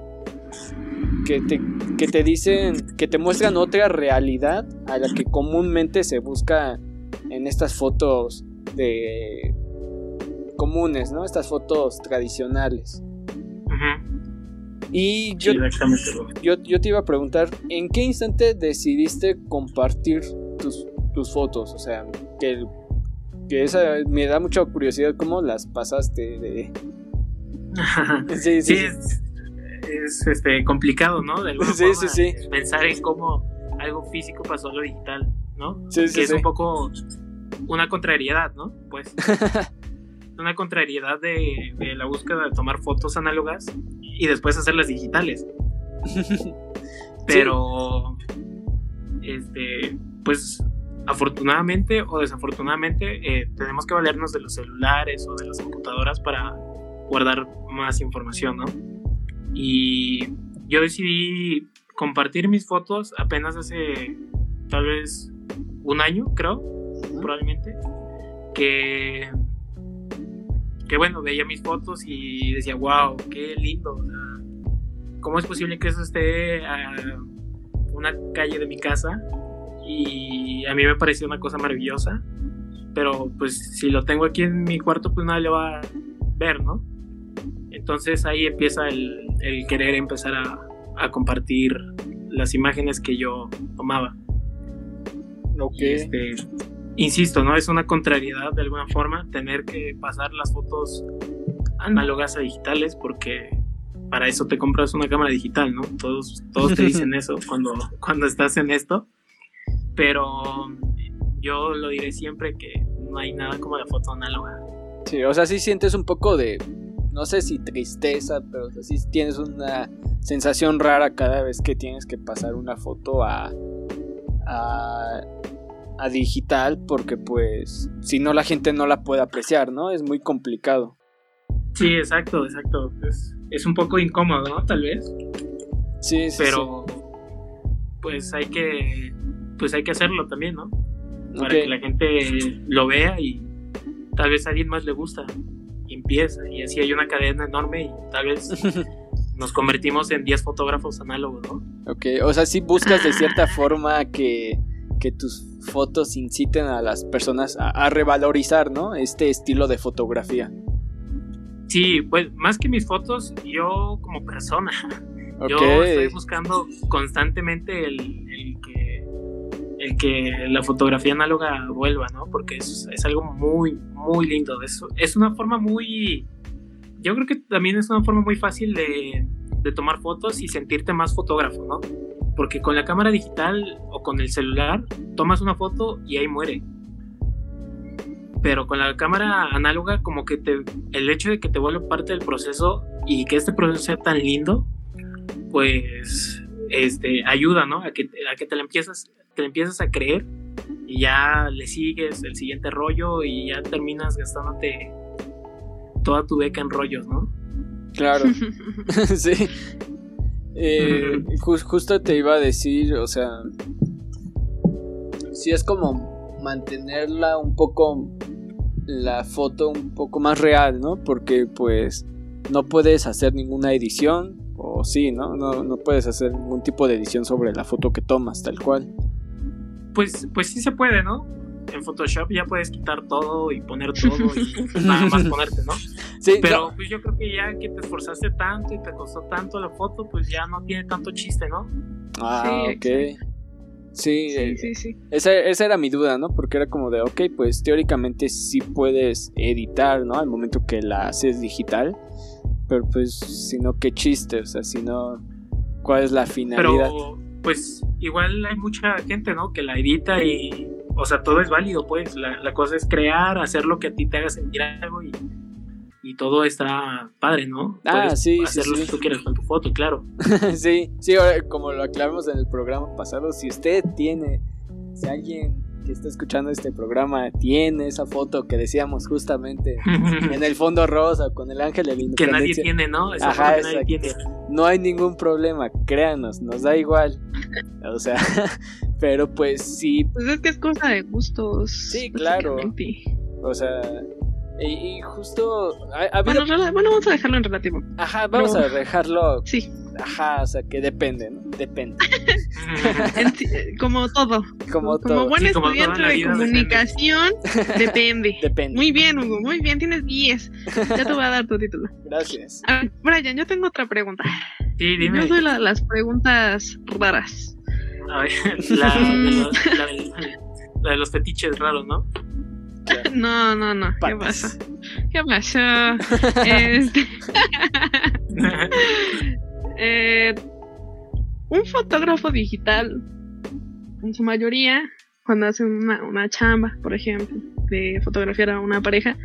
Speaker 2: que te, que te dicen, que te muestran otra realidad a la que comúnmente se busca en estas fotos de comunes, ¿no? Estas fotos tradicionales. Y yo, yo, yo, te iba a preguntar, ¿en qué instante decidiste compartir tus, tus fotos? O sea, que, que esa me da mucha curiosidad cómo las pasaste de...
Speaker 4: sí, sí. es, es, este, complicado, ¿no? De alguna sí, sí, sí. pensar en cómo algo físico pasó a lo digital, ¿no? Sí, sí, que es un poco una contrariedad, ¿no? Pues una contrariedad de, de, la búsqueda de tomar fotos análogas y después hacerlas digitales. Pero, este, pues afortunadamente o desafortunadamente eh, tenemos que valernos de los celulares o de las computadoras para guardar más información, ¿no? Y yo decidí compartir mis fotos apenas hace tal vez un año, creo, probablemente, que, que bueno, veía mis fotos y decía, wow, qué lindo. ¿Cómo es posible que eso esté a una calle de mi casa? Y a mí me pareció una cosa maravillosa, pero pues si lo tengo aquí en mi cuarto, pues nadie lo va a ver, ¿no? Entonces ahí empieza el, el querer empezar a, a, compartir las imágenes que yo tomaba.
Speaker 2: Okay.
Speaker 4: Este, insisto, ¿no? Es una contrariedad de alguna forma tener que pasar las fotos análogas a digitales porque para eso te compras una cámara digital, ¿no? Todos, todos te dicen eso cuando, cuando estás en esto. Pero yo lo diré siempre que no hay nada como la foto análoga.
Speaker 2: Sí, o sea, sí sientes un poco de no sé si tristeza, pero si tienes una sensación rara cada vez que tienes que pasar una foto a, a, a digital, porque pues si no la gente no la puede apreciar, ¿no? Es muy complicado.
Speaker 4: Sí, exacto, exacto. Es, es un poco incómodo, ¿no? Tal vez.
Speaker 2: Sí, sí.
Speaker 4: Pero pues hay que pues hay que hacerlo también, ¿no? Para que la gente lo vea y tal vez a alguien más le gusta empieza. Y así hay una cadena enorme y tal vez nos convertimos en 10 fotógrafos análogos, ¿no?
Speaker 2: Ok, o sea, si buscas de cierta forma que, que tus fotos inciten a las personas a, revalorizar, ¿no? Este estilo de fotografía.
Speaker 4: Sí, pues más que mis fotos, yo como persona. Yo estoy buscando constantemente el, el que el que la fotografía análoga vuelva, ¿no? Porque es, es algo muy, muy lindo. Es, es una forma muy... Yo creo que también es una forma muy fácil de, de tomar fotos y sentirte más fotógrafo, ¿no? Porque con la cámara digital o con el celular tomas una foto y ahí muere. Pero con la cámara análoga como que te, el hecho de que te vuelva parte del proceso y que este proceso sea tan lindo, pues este, ayuda, ¿no? A que, a que te la empiezas te empiezas a creer y ya le sigues el siguiente rollo y ya terminas gastándote toda tu beca en rollos, ¿no?
Speaker 2: Claro, sí. Eh, justo te iba a decir, o sea, sí es como mantenerla un poco, la foto un poco más real, ¿no? Porque pues no puedes hacer ninguna edición, o sí, ¿no? No, no puedes hacer ningún tipo de edición sobre la foto que tomas, tal cual
Speaker 4: pues, pues sí se puede, ¿no? En Photoshop ya puedes quitar todo y poner todo y nada más ponerte, ¿no? Sí, Pero pues yo creo que ya que te esforzaste tanto y te costó tanto la foto, pues ya no tiene tanto chiste, ¿no?
Speaker 2: Ah, ok. Sí, sí, sí, sí. Esa, esa, era mi duda, ¿no? Porque era como de, ok, pues teóricamente sí puedes editar, ¿no? Al momento que la haces digital. Pero pues, si no, qué chiste, o sea, si no, ¿cuál es la finalidad?
Speaker 4: Pero pues igual hay mucha gente, ¿no? Que la edita y, o sea, todo es válido, pues. La, cosa es crear, hacer lo que a ti te haga sentir algo y, y todo está padre, ¿no?
Speaker 2: Ah, sí,
Speaker 4: hacer
Speaker 2: sí,
Speaker 4: lo que tú quieras con tu foto, claro.
Speaker 2: sí, sí, como lo aclaramos en el programa pasado, si usted tiene, si alguien que está escuchando este programa tiene esa foto que decíamos justamente en el fondo rosa con el ángel de la
Speaker 4: Que nadie tiene, ¿no?
Speaker 2: Ajá, No hay ningún problema, créanos, nos da igual. O sea, pero pues sí.
Speaker 3: Pues es que es cosa de gustos.
Speaker 2: Sí, claro. O sea, y, justo.
Speaker 3: bueno, vamos a dejarlo en relativo.
Speaker 2: Ajá, vamos a dejarlo.
Speaker 3: Sí.
Speaker 2: Ajá, o sea, que depende, ¿no? Depende.
Speaker 3: Eh, como todo.
Speaker 2: Como todo.
Speaker 3: buen
Speaker 4: Sí, como toda
Speaker 3: estudiante de comunicación, depende.
Speaker 2: Depende.
Speaker 3: Muy bien, Hugo, muy bien, tienes 10. Ya te voy a dar tu título.
Speaker 2: Gracias.
Speaker 3: A ver, Brian, yo tengo otra pregunta.
Speaker 4: Sí, dime.
Speaker 3: Yo soy la de las preguntas raras.
Speaker 4: A ver, la, de los, la, del- la de los fetiches raros, ¿no?
Speaker 3: No, no, no. ¿Qué pasa? ¿Qué pasó? Este, eh, un fotógrafo digital, en su mayoría, cuando hace una, chamba, por ejemplo, de fotografiar a una pareja,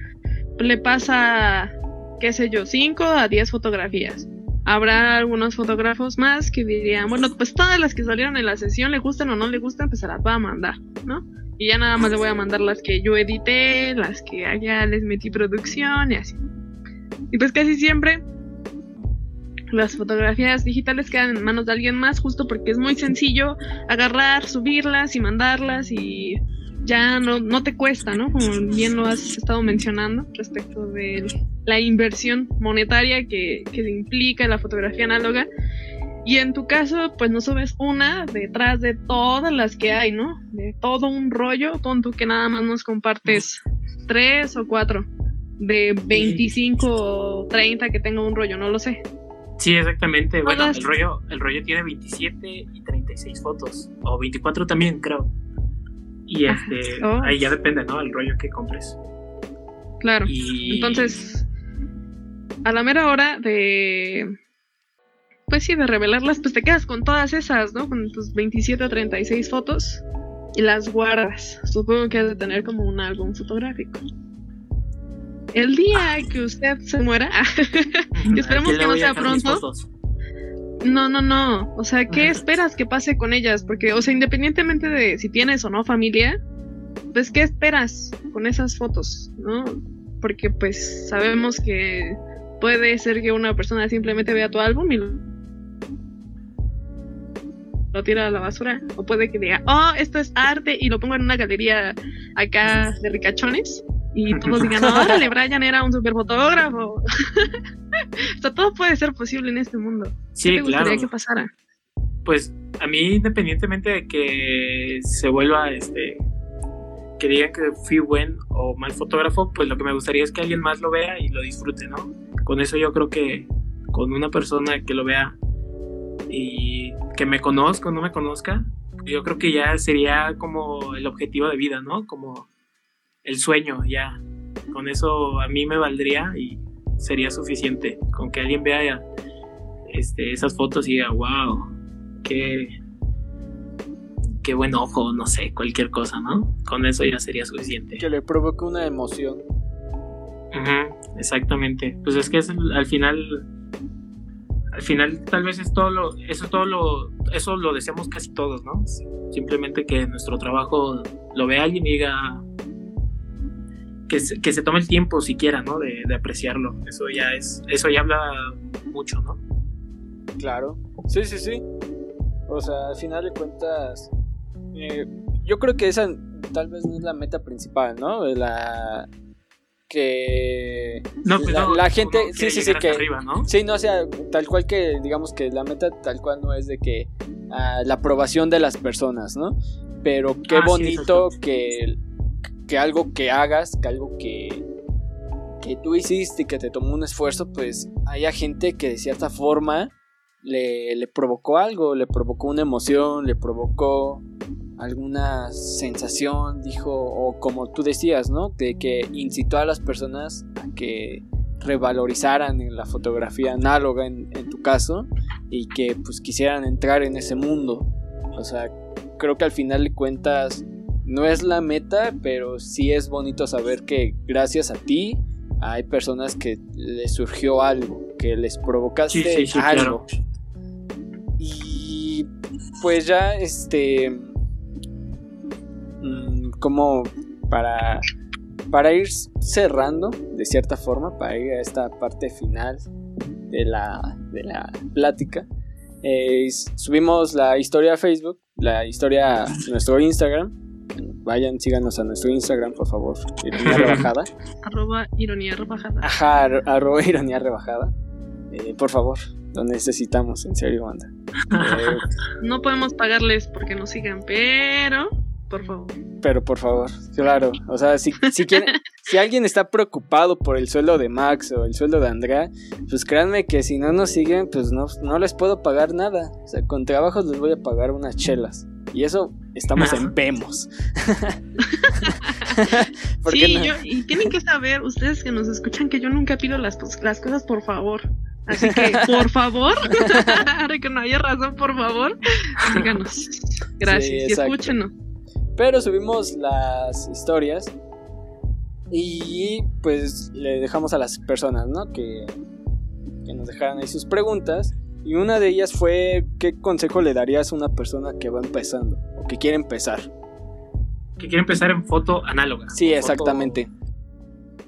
Speaker 3: le pasa, qué sé yo, 5 a 10 fotografías. Habrá algunos fotógrafos más que dirían, bueno, pues todas las que salieron en la sesión le gustan o no le gustan, pues se las va a mandar, ¿no? Y ya nada más le voy a mandar las que yo edité, las que allá les metí producción y así. Y pues casi siempre las fotografías digitales quedan en manos de alguien más justo porque es muy sencillo agarrar, subirlas y mandarlas y ya no, no te cuesta, ¿no? Como bien lo has estado mencionando respecto de la inversión monetaria que, que implica la fotografía análoga. Y en tu caso, pues no subes una detrás de todas las que hay, ¿no? De todo un rollo, pon tú que nada más nos compartes tres o cuatro de 25 o 30 que tenga un rollo, no lo sé.
Speaker 4: Sí, exactamente. Bueno, el rollo, el rollo tiene 27 y 36 fotos. O 24 también, creo. Y
Speaker 3: Ajá.
Speaker 4: este,
Speaker 3: Oh.
Speaker 4: ahí ya depende, ¿no? El rollo que compres.
Speaker 3: Claro.
Speaker 4: Y
Speaker 3: Entonces, a la mera hora de. Pues sí, de revelarlas, pues te quedas con todas esas, ¿no? Con tus 27 o 36 fotos y las guardas. Supongo que has de tener como un álbum fotográfico. El día que usted se muera, esperemos que no sea pronto. no, no, no. O sea, ¿qué esperas que pase con ellas? Porque, o sea, independientemente de si tienes o no familia, pues, ¿qué esperas con esas fotos? ¿No? Porque, pues, sabemos que puede ser que una persona simplemente vea tu álbum y lo lo tira a la basura. O puede que diga, oh, esto es arte y lo pongo en una galería acá de ricachones. Y todos digan, órale, Brian era un super fotógrafo. o sea, todo puede ser posible en este mundo. ¿Qué
Speaker 4: Sí,
Speaker 3: te gustaría
Speaker 4: claro.
Speaker 3: que pasara?
Speaker 4: Pues a mí, independientemente de que se vuelva, este, que digan que fui buen o mal fotógrafo, pues lo que me gustaría es que alguien más lo vea y lo disfrute, ¿no? Con eso yo creo que con una persona que lo vea y que me conozca o no me conozca, yo creo que ya sería como el objetivo de vida, ¿no? Como el sueño, ya. Con eso a mí me valdría y sería suficiente. Con que alguien vea este, esas fotos y diga, wow, qué, qué buen ojo, no sé, cualquier cosa, ¿no? Con eso ya sería suficiente.
Speaker 2: Que le provoque una emoción.
Speaker 4: Exactamente. Pues es que es al final, al final tal vez es todo lo, eso todo lo, eso lo deseamos casi todos, ¿no? Simplemente que nuestro trabajo lo vea alguien y diga que se, que se tome el tiempo siquiera, ¿no? De, de apreciarlo. Eso ya es, eso ya habla mucho, ¿no?
Speaker 2: Claro. Sí, sí, sí. O sea, al final de cuentas, eh, yo creo que esa tal vez no es la meta principal, ¿no? La que
Speaker 4: No, pues
Speaker 2: la,
Speaker 4: no,
Speaker 2: la
Speaker 4: uno
Speaker 2: gente, sí, sí, sí, que
Speaker 4: hasta arriba, ¿no?
Speaker 2: sí, no, o sea, tal cual que digamos que la meta tal cual no es de que ah, la aprobación de las personas, ¿no? Pero qué
Speaker 4: Ah,
Speaker 2: bonito que que algo que hagas, que algo que que tú hiciste y que te tomó un esfuerzo, pues haya gente que de cierta forma le, le provocó algo, le provocó una emoción, le provocó alguna sensación, dijo, o como tú decías, ¿no? De que incitó a las personas a que revalorizaran la fotografía análoga en, en tu caso y que pues quisieran entrar en ese mundo. O sea, creo que al final de cuentas no es la meta, pero sí es bonito saber que gracias a ti hay personas que les surgió algo, que les provocaste
Speaker 4: Sí, sí, sí,
Speaker 2: algo.
Speaker 4: claro.
Speaker 2: Y pues ya, este. mm, Como para. Para ir cerrando, de cierta forma, para ir a esta parte final de la, de la plática. eh, subimos la historia a Facebook, la historia a nuestro Instagram. Vayan, síganos a nuestro Instagram, por favor. Ironía rebajada.
Speaker 3: Arroba ironía rebajada.
Speaker 2: Ajá, ar- arroba ironía rebajada. Eh, por favor, lo necesitamos, en serio, banda. Eh,
Speaker 3: No podemos pagarles porque nos sigan, pero por favor.
Speaker 2: pero por favor, claro. O sea, si, si, quieren- si alguien está preocupado por el sueldo de Max o el sueldo de Andrea, pues créanme que si no nos siguen, pues no, no les puedo pagar nada. O sea, con trabajos les voy a pagar unas chelas. Y eso estamos en Vemos.
Speaker 3: Sí,
Speaker 2: no-
Speaker 3: yo, y tienen que saber, ustedes que nos escuchan, que yo nunca pido las, las cosas por favor. Así que, por favor, ahora que no haya razón, por favor, díganos. Gracias,
Speaker 2: Sí,
Speaker 3: y escúchenos.
Speaker 2: Pero subimos las historias y pues le dejamos a las personas, ¿no? Que, que nos dejaran ahí sus preguntas. Y una de ellas fue, ¿qué consejo le darías a una persona que va empezando o que quiere empezar?
Speaker 4: Que quiere empezar en foto análoga.
Speaker 2: Sí,
Speaker 4: Foto-
Speaker 2: exactamente.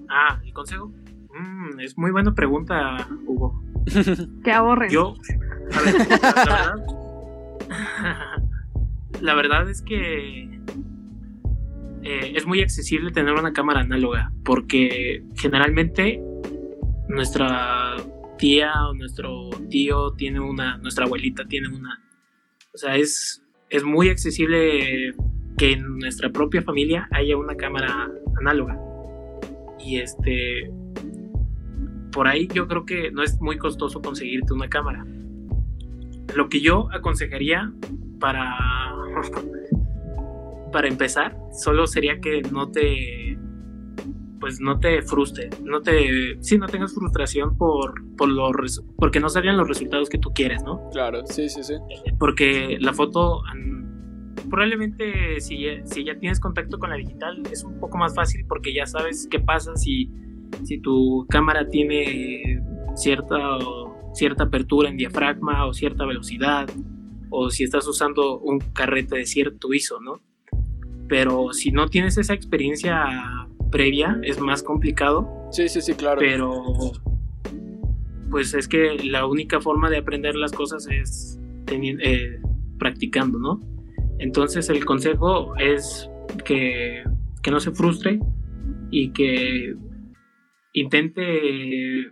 Speaker 4: Ah, ¿el consejo? Mm, es muy buena pregunta, Hugo.
Speaker 3: Que ahorren.
Speaker 4: Yo, a ver, la verdad, la verdad es que eh, es muy accesible tener una cámara análoga porque generalmente nuestra tía o nuestro tío tiene una, nuestra abuelita tiene una. O sea, es, es muy accesible que en nuestra propia familia haya una cámara análoga. Y este, por ahí yo creo que no es muy costoso conseguirte una cámara. Lo que yo aconsejaría para para empezar solo sería que no te pues no te frustre, no te sí no tengas frustración por por los porque no salgan los resultados que tú quieres, ¿no?
Speaker 2: Claro, sí, sí, sí.
Speaker 4: Porque la foto probablemente si ya, si ya tienes contacto con la digital es un poco más fácil porque ya sabes qué pasa si si tu cámara tiene cierta cierta apertura en diafragma o cierta velocidad o si estás usando un carrete de cierto ISO, ¿no? Pero si no tienes esa experiencia previa es más complicado
Speaker 2: Sí, sí, sí, claro.
Speaker 4: pero pues es que la única forma de aprender las cosas es eh, practicando, ¿no? Entonces el consejo es que, que no se frustre y que intente,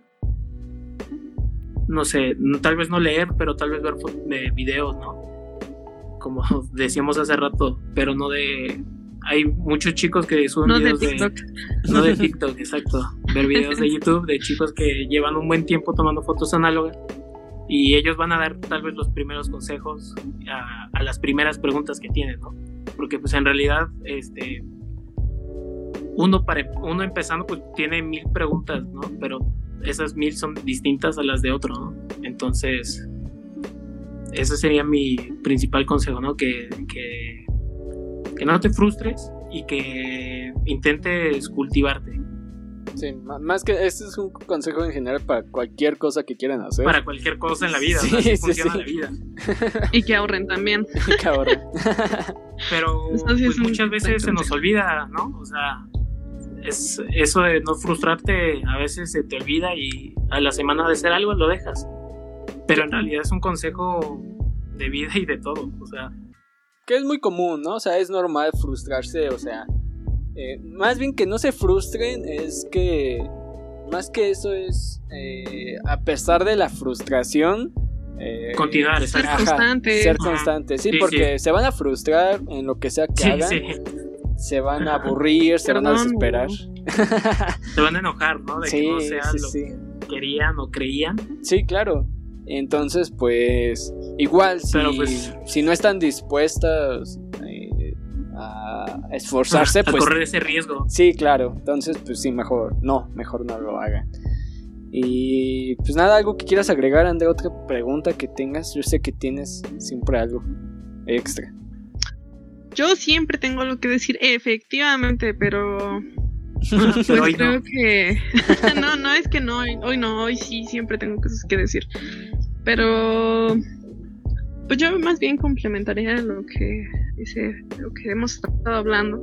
Speaker 4: no sé, tal vez no leer, pero tal vez ver de videos, ¿no? Como decíamos hace rato, pero no de... Hay muchos chicos que suben
Speaker 3: No de
Speaker 4: videos
Speaker 3: TikTok.
Speaker 4: no de TikTok, exacto. Ver videos de YouTube de chicos que llevan un buen tiempo tomando fotos análogas y ellos van a dar tal vez los primeros consejos a, a las primeras preguntas que tienen, ¿no? Porque pues en realidad, este, uno para uno empezando pues tiene mil preguntas, ¿no? Pero esas mil son distintas a las de otro, ¿no? Entonces, ese sería mi principal consejo, ¿no? Que, que, que no te frustres y que intentes cultivarte.
Speaker 2: Sí, más que este es un consejo en general para cualquier cosa que quieran hacer.
Speaker 4: para cualquier cosa en la vida.
Speaker 2: Sí,
Speaker 4: o sea, así
Speaker 2: sí,
Speaker 4: funciona
Speaker 2: sí.
Speaker 4: la vida.
Speaker 3: Y que ahorren también.
Speaker 2: Cabrón.
Speaker 4: Pero
Speaker 3: Eso sí
Speaker 4: pues, muchas veces se nos olvida, ¿no? O sea, es eso de no frustrarte, a veces se te olvida y a la semana de hacer algo lo dejas. Pero en realidad es un consejo de vida y de todo. O sea,
Speaker 2: que es muy común, ¿no? O sea, es normal frustrarse, o sea, eh, más bien que no se frustren es que, más que eso es, eh, a pesar de la frustración, eh,
Speaker 4: continuar,
Speaker 3: Ser constante.
Speaker 2: ser constante, sí,
Speaker 4: Sí,
Speaker 2: porque se van a frustrar en lo que sea que
Speaker 4: Sí,
Speaker 2: hagan,
Speaker 4: sí.
Speaker 2: se van a aburrir, se van a desesperar.
Speaker 4: Se van a enojar, ¿no? De
Speaker 2: sí,
Speaker 4: que no sea
Speaker 2: sí,
Speaker 4: lo
Speaker 2: sí.
Speaker 4: que querían o creían.
Speaker 2: Sí, claro. Entonces, pues, igual, si,
Speaker 4: Pero, pues-
Speaker 2: si no están dispuestas eh, a esforzarse,
Speaker 4: a
Speaker 2: pues
Speaker 4: correr ese riesgo.
Speaker 2: Sí, claro. Entonces, pues sí, mejor no, mejor no lo hagan. Y pues nada, algo que quieras agregar, Andrea, otra pregunta que tengas. Yo sé que tienes siempre algo extra.
Speaker 3: Yo siempre tengo algo que decir, efectivamente, pero pues
Speaker 4: no.
Speaker 3: creo que no, no es que no, hoy, hoy no, hoy sí siempre tengo cosas que decir. Pero pues yo más bien complementaría lo que dice, lo que hemos estado hablando.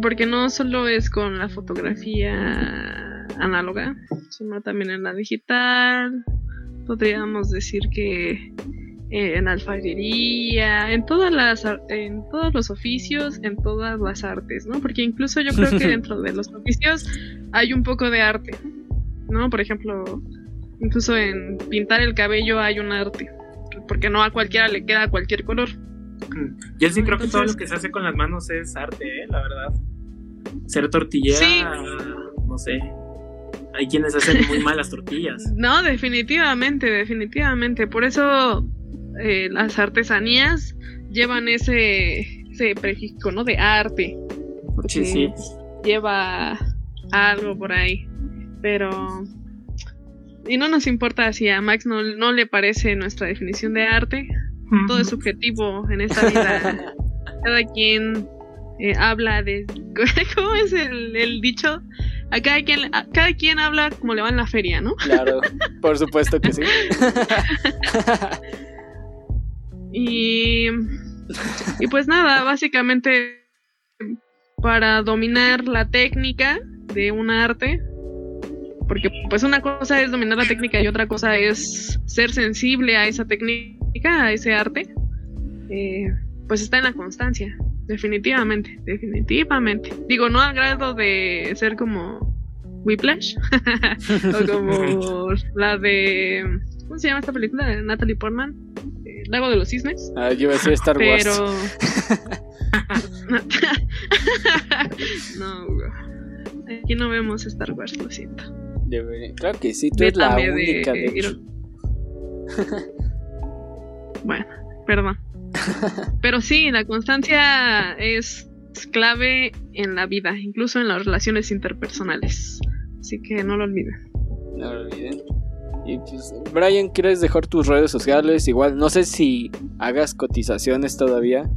Speaker 3: Porque no solo es con la fotografía análoga, sino también en la digital. Podríamos decir que eh, en alfarería, en todas las en todos los oficios, en todas las artes, ¿no? Porque incluso yo creo que dentro de los oficios hay un poco de arte, ¿no? Por ejemplo, incluso en pintar el cabello hay un arte. porque no a cualquiera le queda cualquier color.
Speaker 4: Yo sí creo que todo lo que se hace con las manos es arte, ¿eh? la verdad. Ser tortillera, no sé. Hay quienes hacen muy malas tortillas.
Speaker 3: No, definitivamente, definitivamente. Por eso eh, las artesanías llevan ese, ese prefijo, ¿no? De arte.
Speaker 4: Sí, sí.
Speaker 3: Lleva algo por ahí. Pero... Y no nos importa si a Max no, no le parece nuestra definición de arte. Todo es subjetivo en esta vida. Cada quien eh, habla de... ¿Cómo es el, el dicho? A cada, quien, a cada quien habla como le va en la feria, ¿no?
Speaker 2: Claro, por supuesto que sí.
Speaker 3: y, y pues nada, básicamente para dominar la técnica de un arte, porque pues una cosa es dominar la técnica y otra cosa es ser sensible a esa técnica, a ese arte, eh, pues está en la constancia. Definitivamente, definitivamente. Digo, no al grado de ser como Whiplash o como la de ¿cómo se llama esta película de Natalie Portman? Lago de los Cisnes.
Speaker 2: Ah, yo iba a decir Star Wars.
Speaker 3: Pero no, aquí no vemos Star Wars, lo siento.
Speaker 2: Debe... Claro que sí, tú eres la única, de,
Speaker 3: de-
Speaker 2: hecho.
Speaker 3: Bueno, perdón. Pero sí, la constancia es clave en la vida, incluso en las relaciones interpersonales. Así que no lo olviden.
Speaker 2: No lo olviden. Y pues, Brian, ¿quieres dejar tus redes sociales? Igual, no sé si hagas cotizaciones todavía.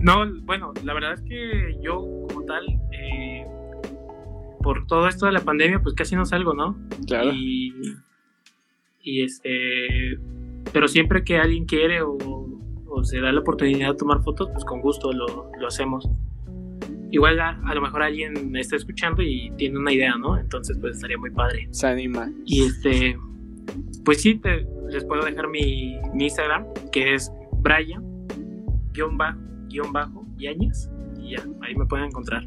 Speaker 4: No, bueno, la verdad es que yo como tal, eh, por todo esto de la pandemia, pues casi no salgo, ¿no?
Speaker 2: Claro.
Speaker 4: Y, y este, pero siempre que alguien quiere o, o se da la oportunidad de tomar fotos, pues con gusto lo, lo hacemos. Igual a, a lo mejor alguien me está escuchando y tiene una idea, ¿no? Entonces pues estaría muy padre.
Speaker 2: Se anima.
Speaker 4: Y este, pues sí, te- les puedo dejar mi, mi Instagram, que es Brian, guion bajo, guion bajo, Yañez, y ya, ahí me pueden encontrar.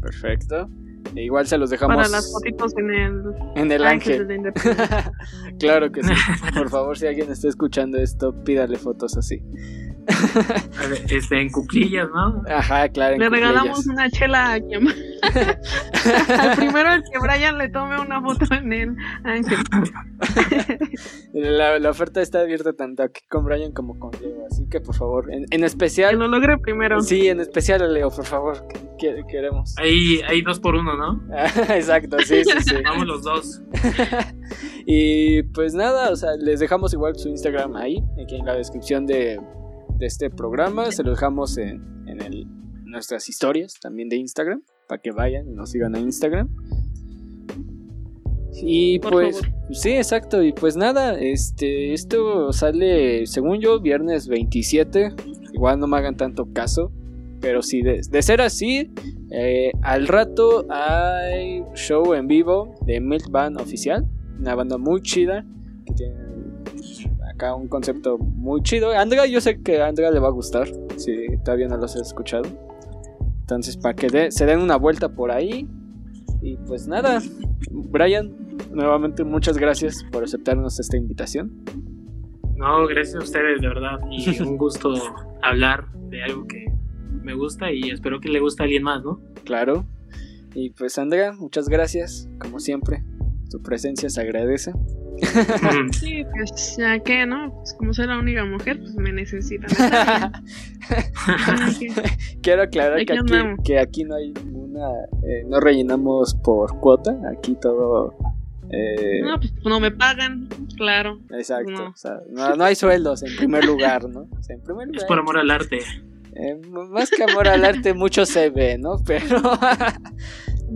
Speaker 2: Perfecto. E igual se los dejamos
Speaker 3: Para las fotitos en el,
Speaker 2: en el
Speaker 3: Ángel
Speaker 2: ángel. claro que sí. Por favor, si alguien está escuchando esto, pídale fotos así.
Speaker 4: A ver, Este, en cuclillas, ¿no?
Speaker 2: Ajá, claro. en
Speaker 3: Le regalamos
Speaker 2: cuclillas.
Speaker 3: una chela a quien Al primero al que Brian le tome una foto en el ángel.
Speaker 2: La, la oferta está abierta tanto aquí con Brian como con Leo. Así que, por favor, en, en
Speaker 3: Que
Speaker 2: especial.
Speaker 3: lo logre primero.
Speaker 2: Sí, en especial a Leo, por favor. que- que- queremos.
Speaker 4: Ahí, ahí dos por uno, ¿no?
Speaker 2: Exacto, sí, sí, sí.
Speaker 4: Vamos los dos.
Speaker 2: Y pues nada, o sea, les dejamos igual su Instagram ahí, aquí en la descripción de, de este programa. Se lo dejamos en, en el- nuestras historias también de Instagram, para que vayan y nos sigan a Instagram. Y
Speaker 3: Por
Speaker 2: pues,
Speaker 3: favor.
Speaker 2: sí, exacto. Y pues nada, este, esto sale, según yo, viernes 27. Igual no me hagan tanto caso. Pero si de, de ser así, eh, al rato hay show en vivo de Milk Band Oficial. Una banda muy chida. Que tiene acá un concepto muy chido. Andrea, yo sé que a Andrea le va a gustar. Si todavía no los he escuchado. Entonces, para que de- se den una vuelta por ahí. Y pues nada, Brian, nuevamente muchas gracias por aceptarnos esta invitación.
Speaker 4: No, gracias a ustedes, de verdad. Y un gusto hablar de algo que me gusta y espero que le guste a alguien más, ¿no?
Speaker 2: Claro. Y pues Andrea, muchas gracias, como siempre. Tu presencia se agradece.
Speaker 3: Sí, pues ya que, ¿no? Pues como soy la única mujer, pues me necesitan.
Speaker 2: Quiero aclarar
Speaker 3: Aquí
Speaker 2: que aquí, que aquí no hay ninguna, eh, no rellenamos por cuota, aquí todo... eh,
Speaker 3: no, pues no me pagan, claro.
Speaker 2: exacto,
Speaker 3: no.
Speaker 2: o sea, no, no hay sueldos en primer lugar, ¿no? O sea, en primer
Speaker 4: Es
Speaker 2: lugar,
Speaker 4: por amor al arte.
Speaker 2: eh, más que amor al arte, mucho se ve, ¿no? Pero...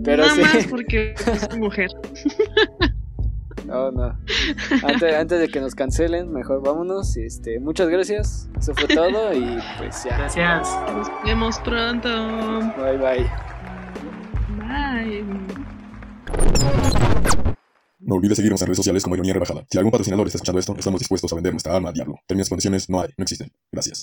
Speaker 2: Pero
Speaker 3: Nada
Speaker 2: sí.
Speaker 3: más porque soy mujer.
Speaker 2: No, no. Antes, antes de que nos cancelen, mejor vámonos. Este, muchas gracias. Eso fue todo y pues ya.
Speaker 4: Gracias.
Speaker 3: Nos vemos pronto.
Speaker 2: Bye bye.
Speaker 3: Bye.
Speaker 1: No olvides seguirnos en redes sociales como Ironía Rebajada. Si algún patrocinador está escuchando esto, estamos dispuestos a vender nuestra alma al diablo. Términos y condiciones no hay, no existen. Gracias.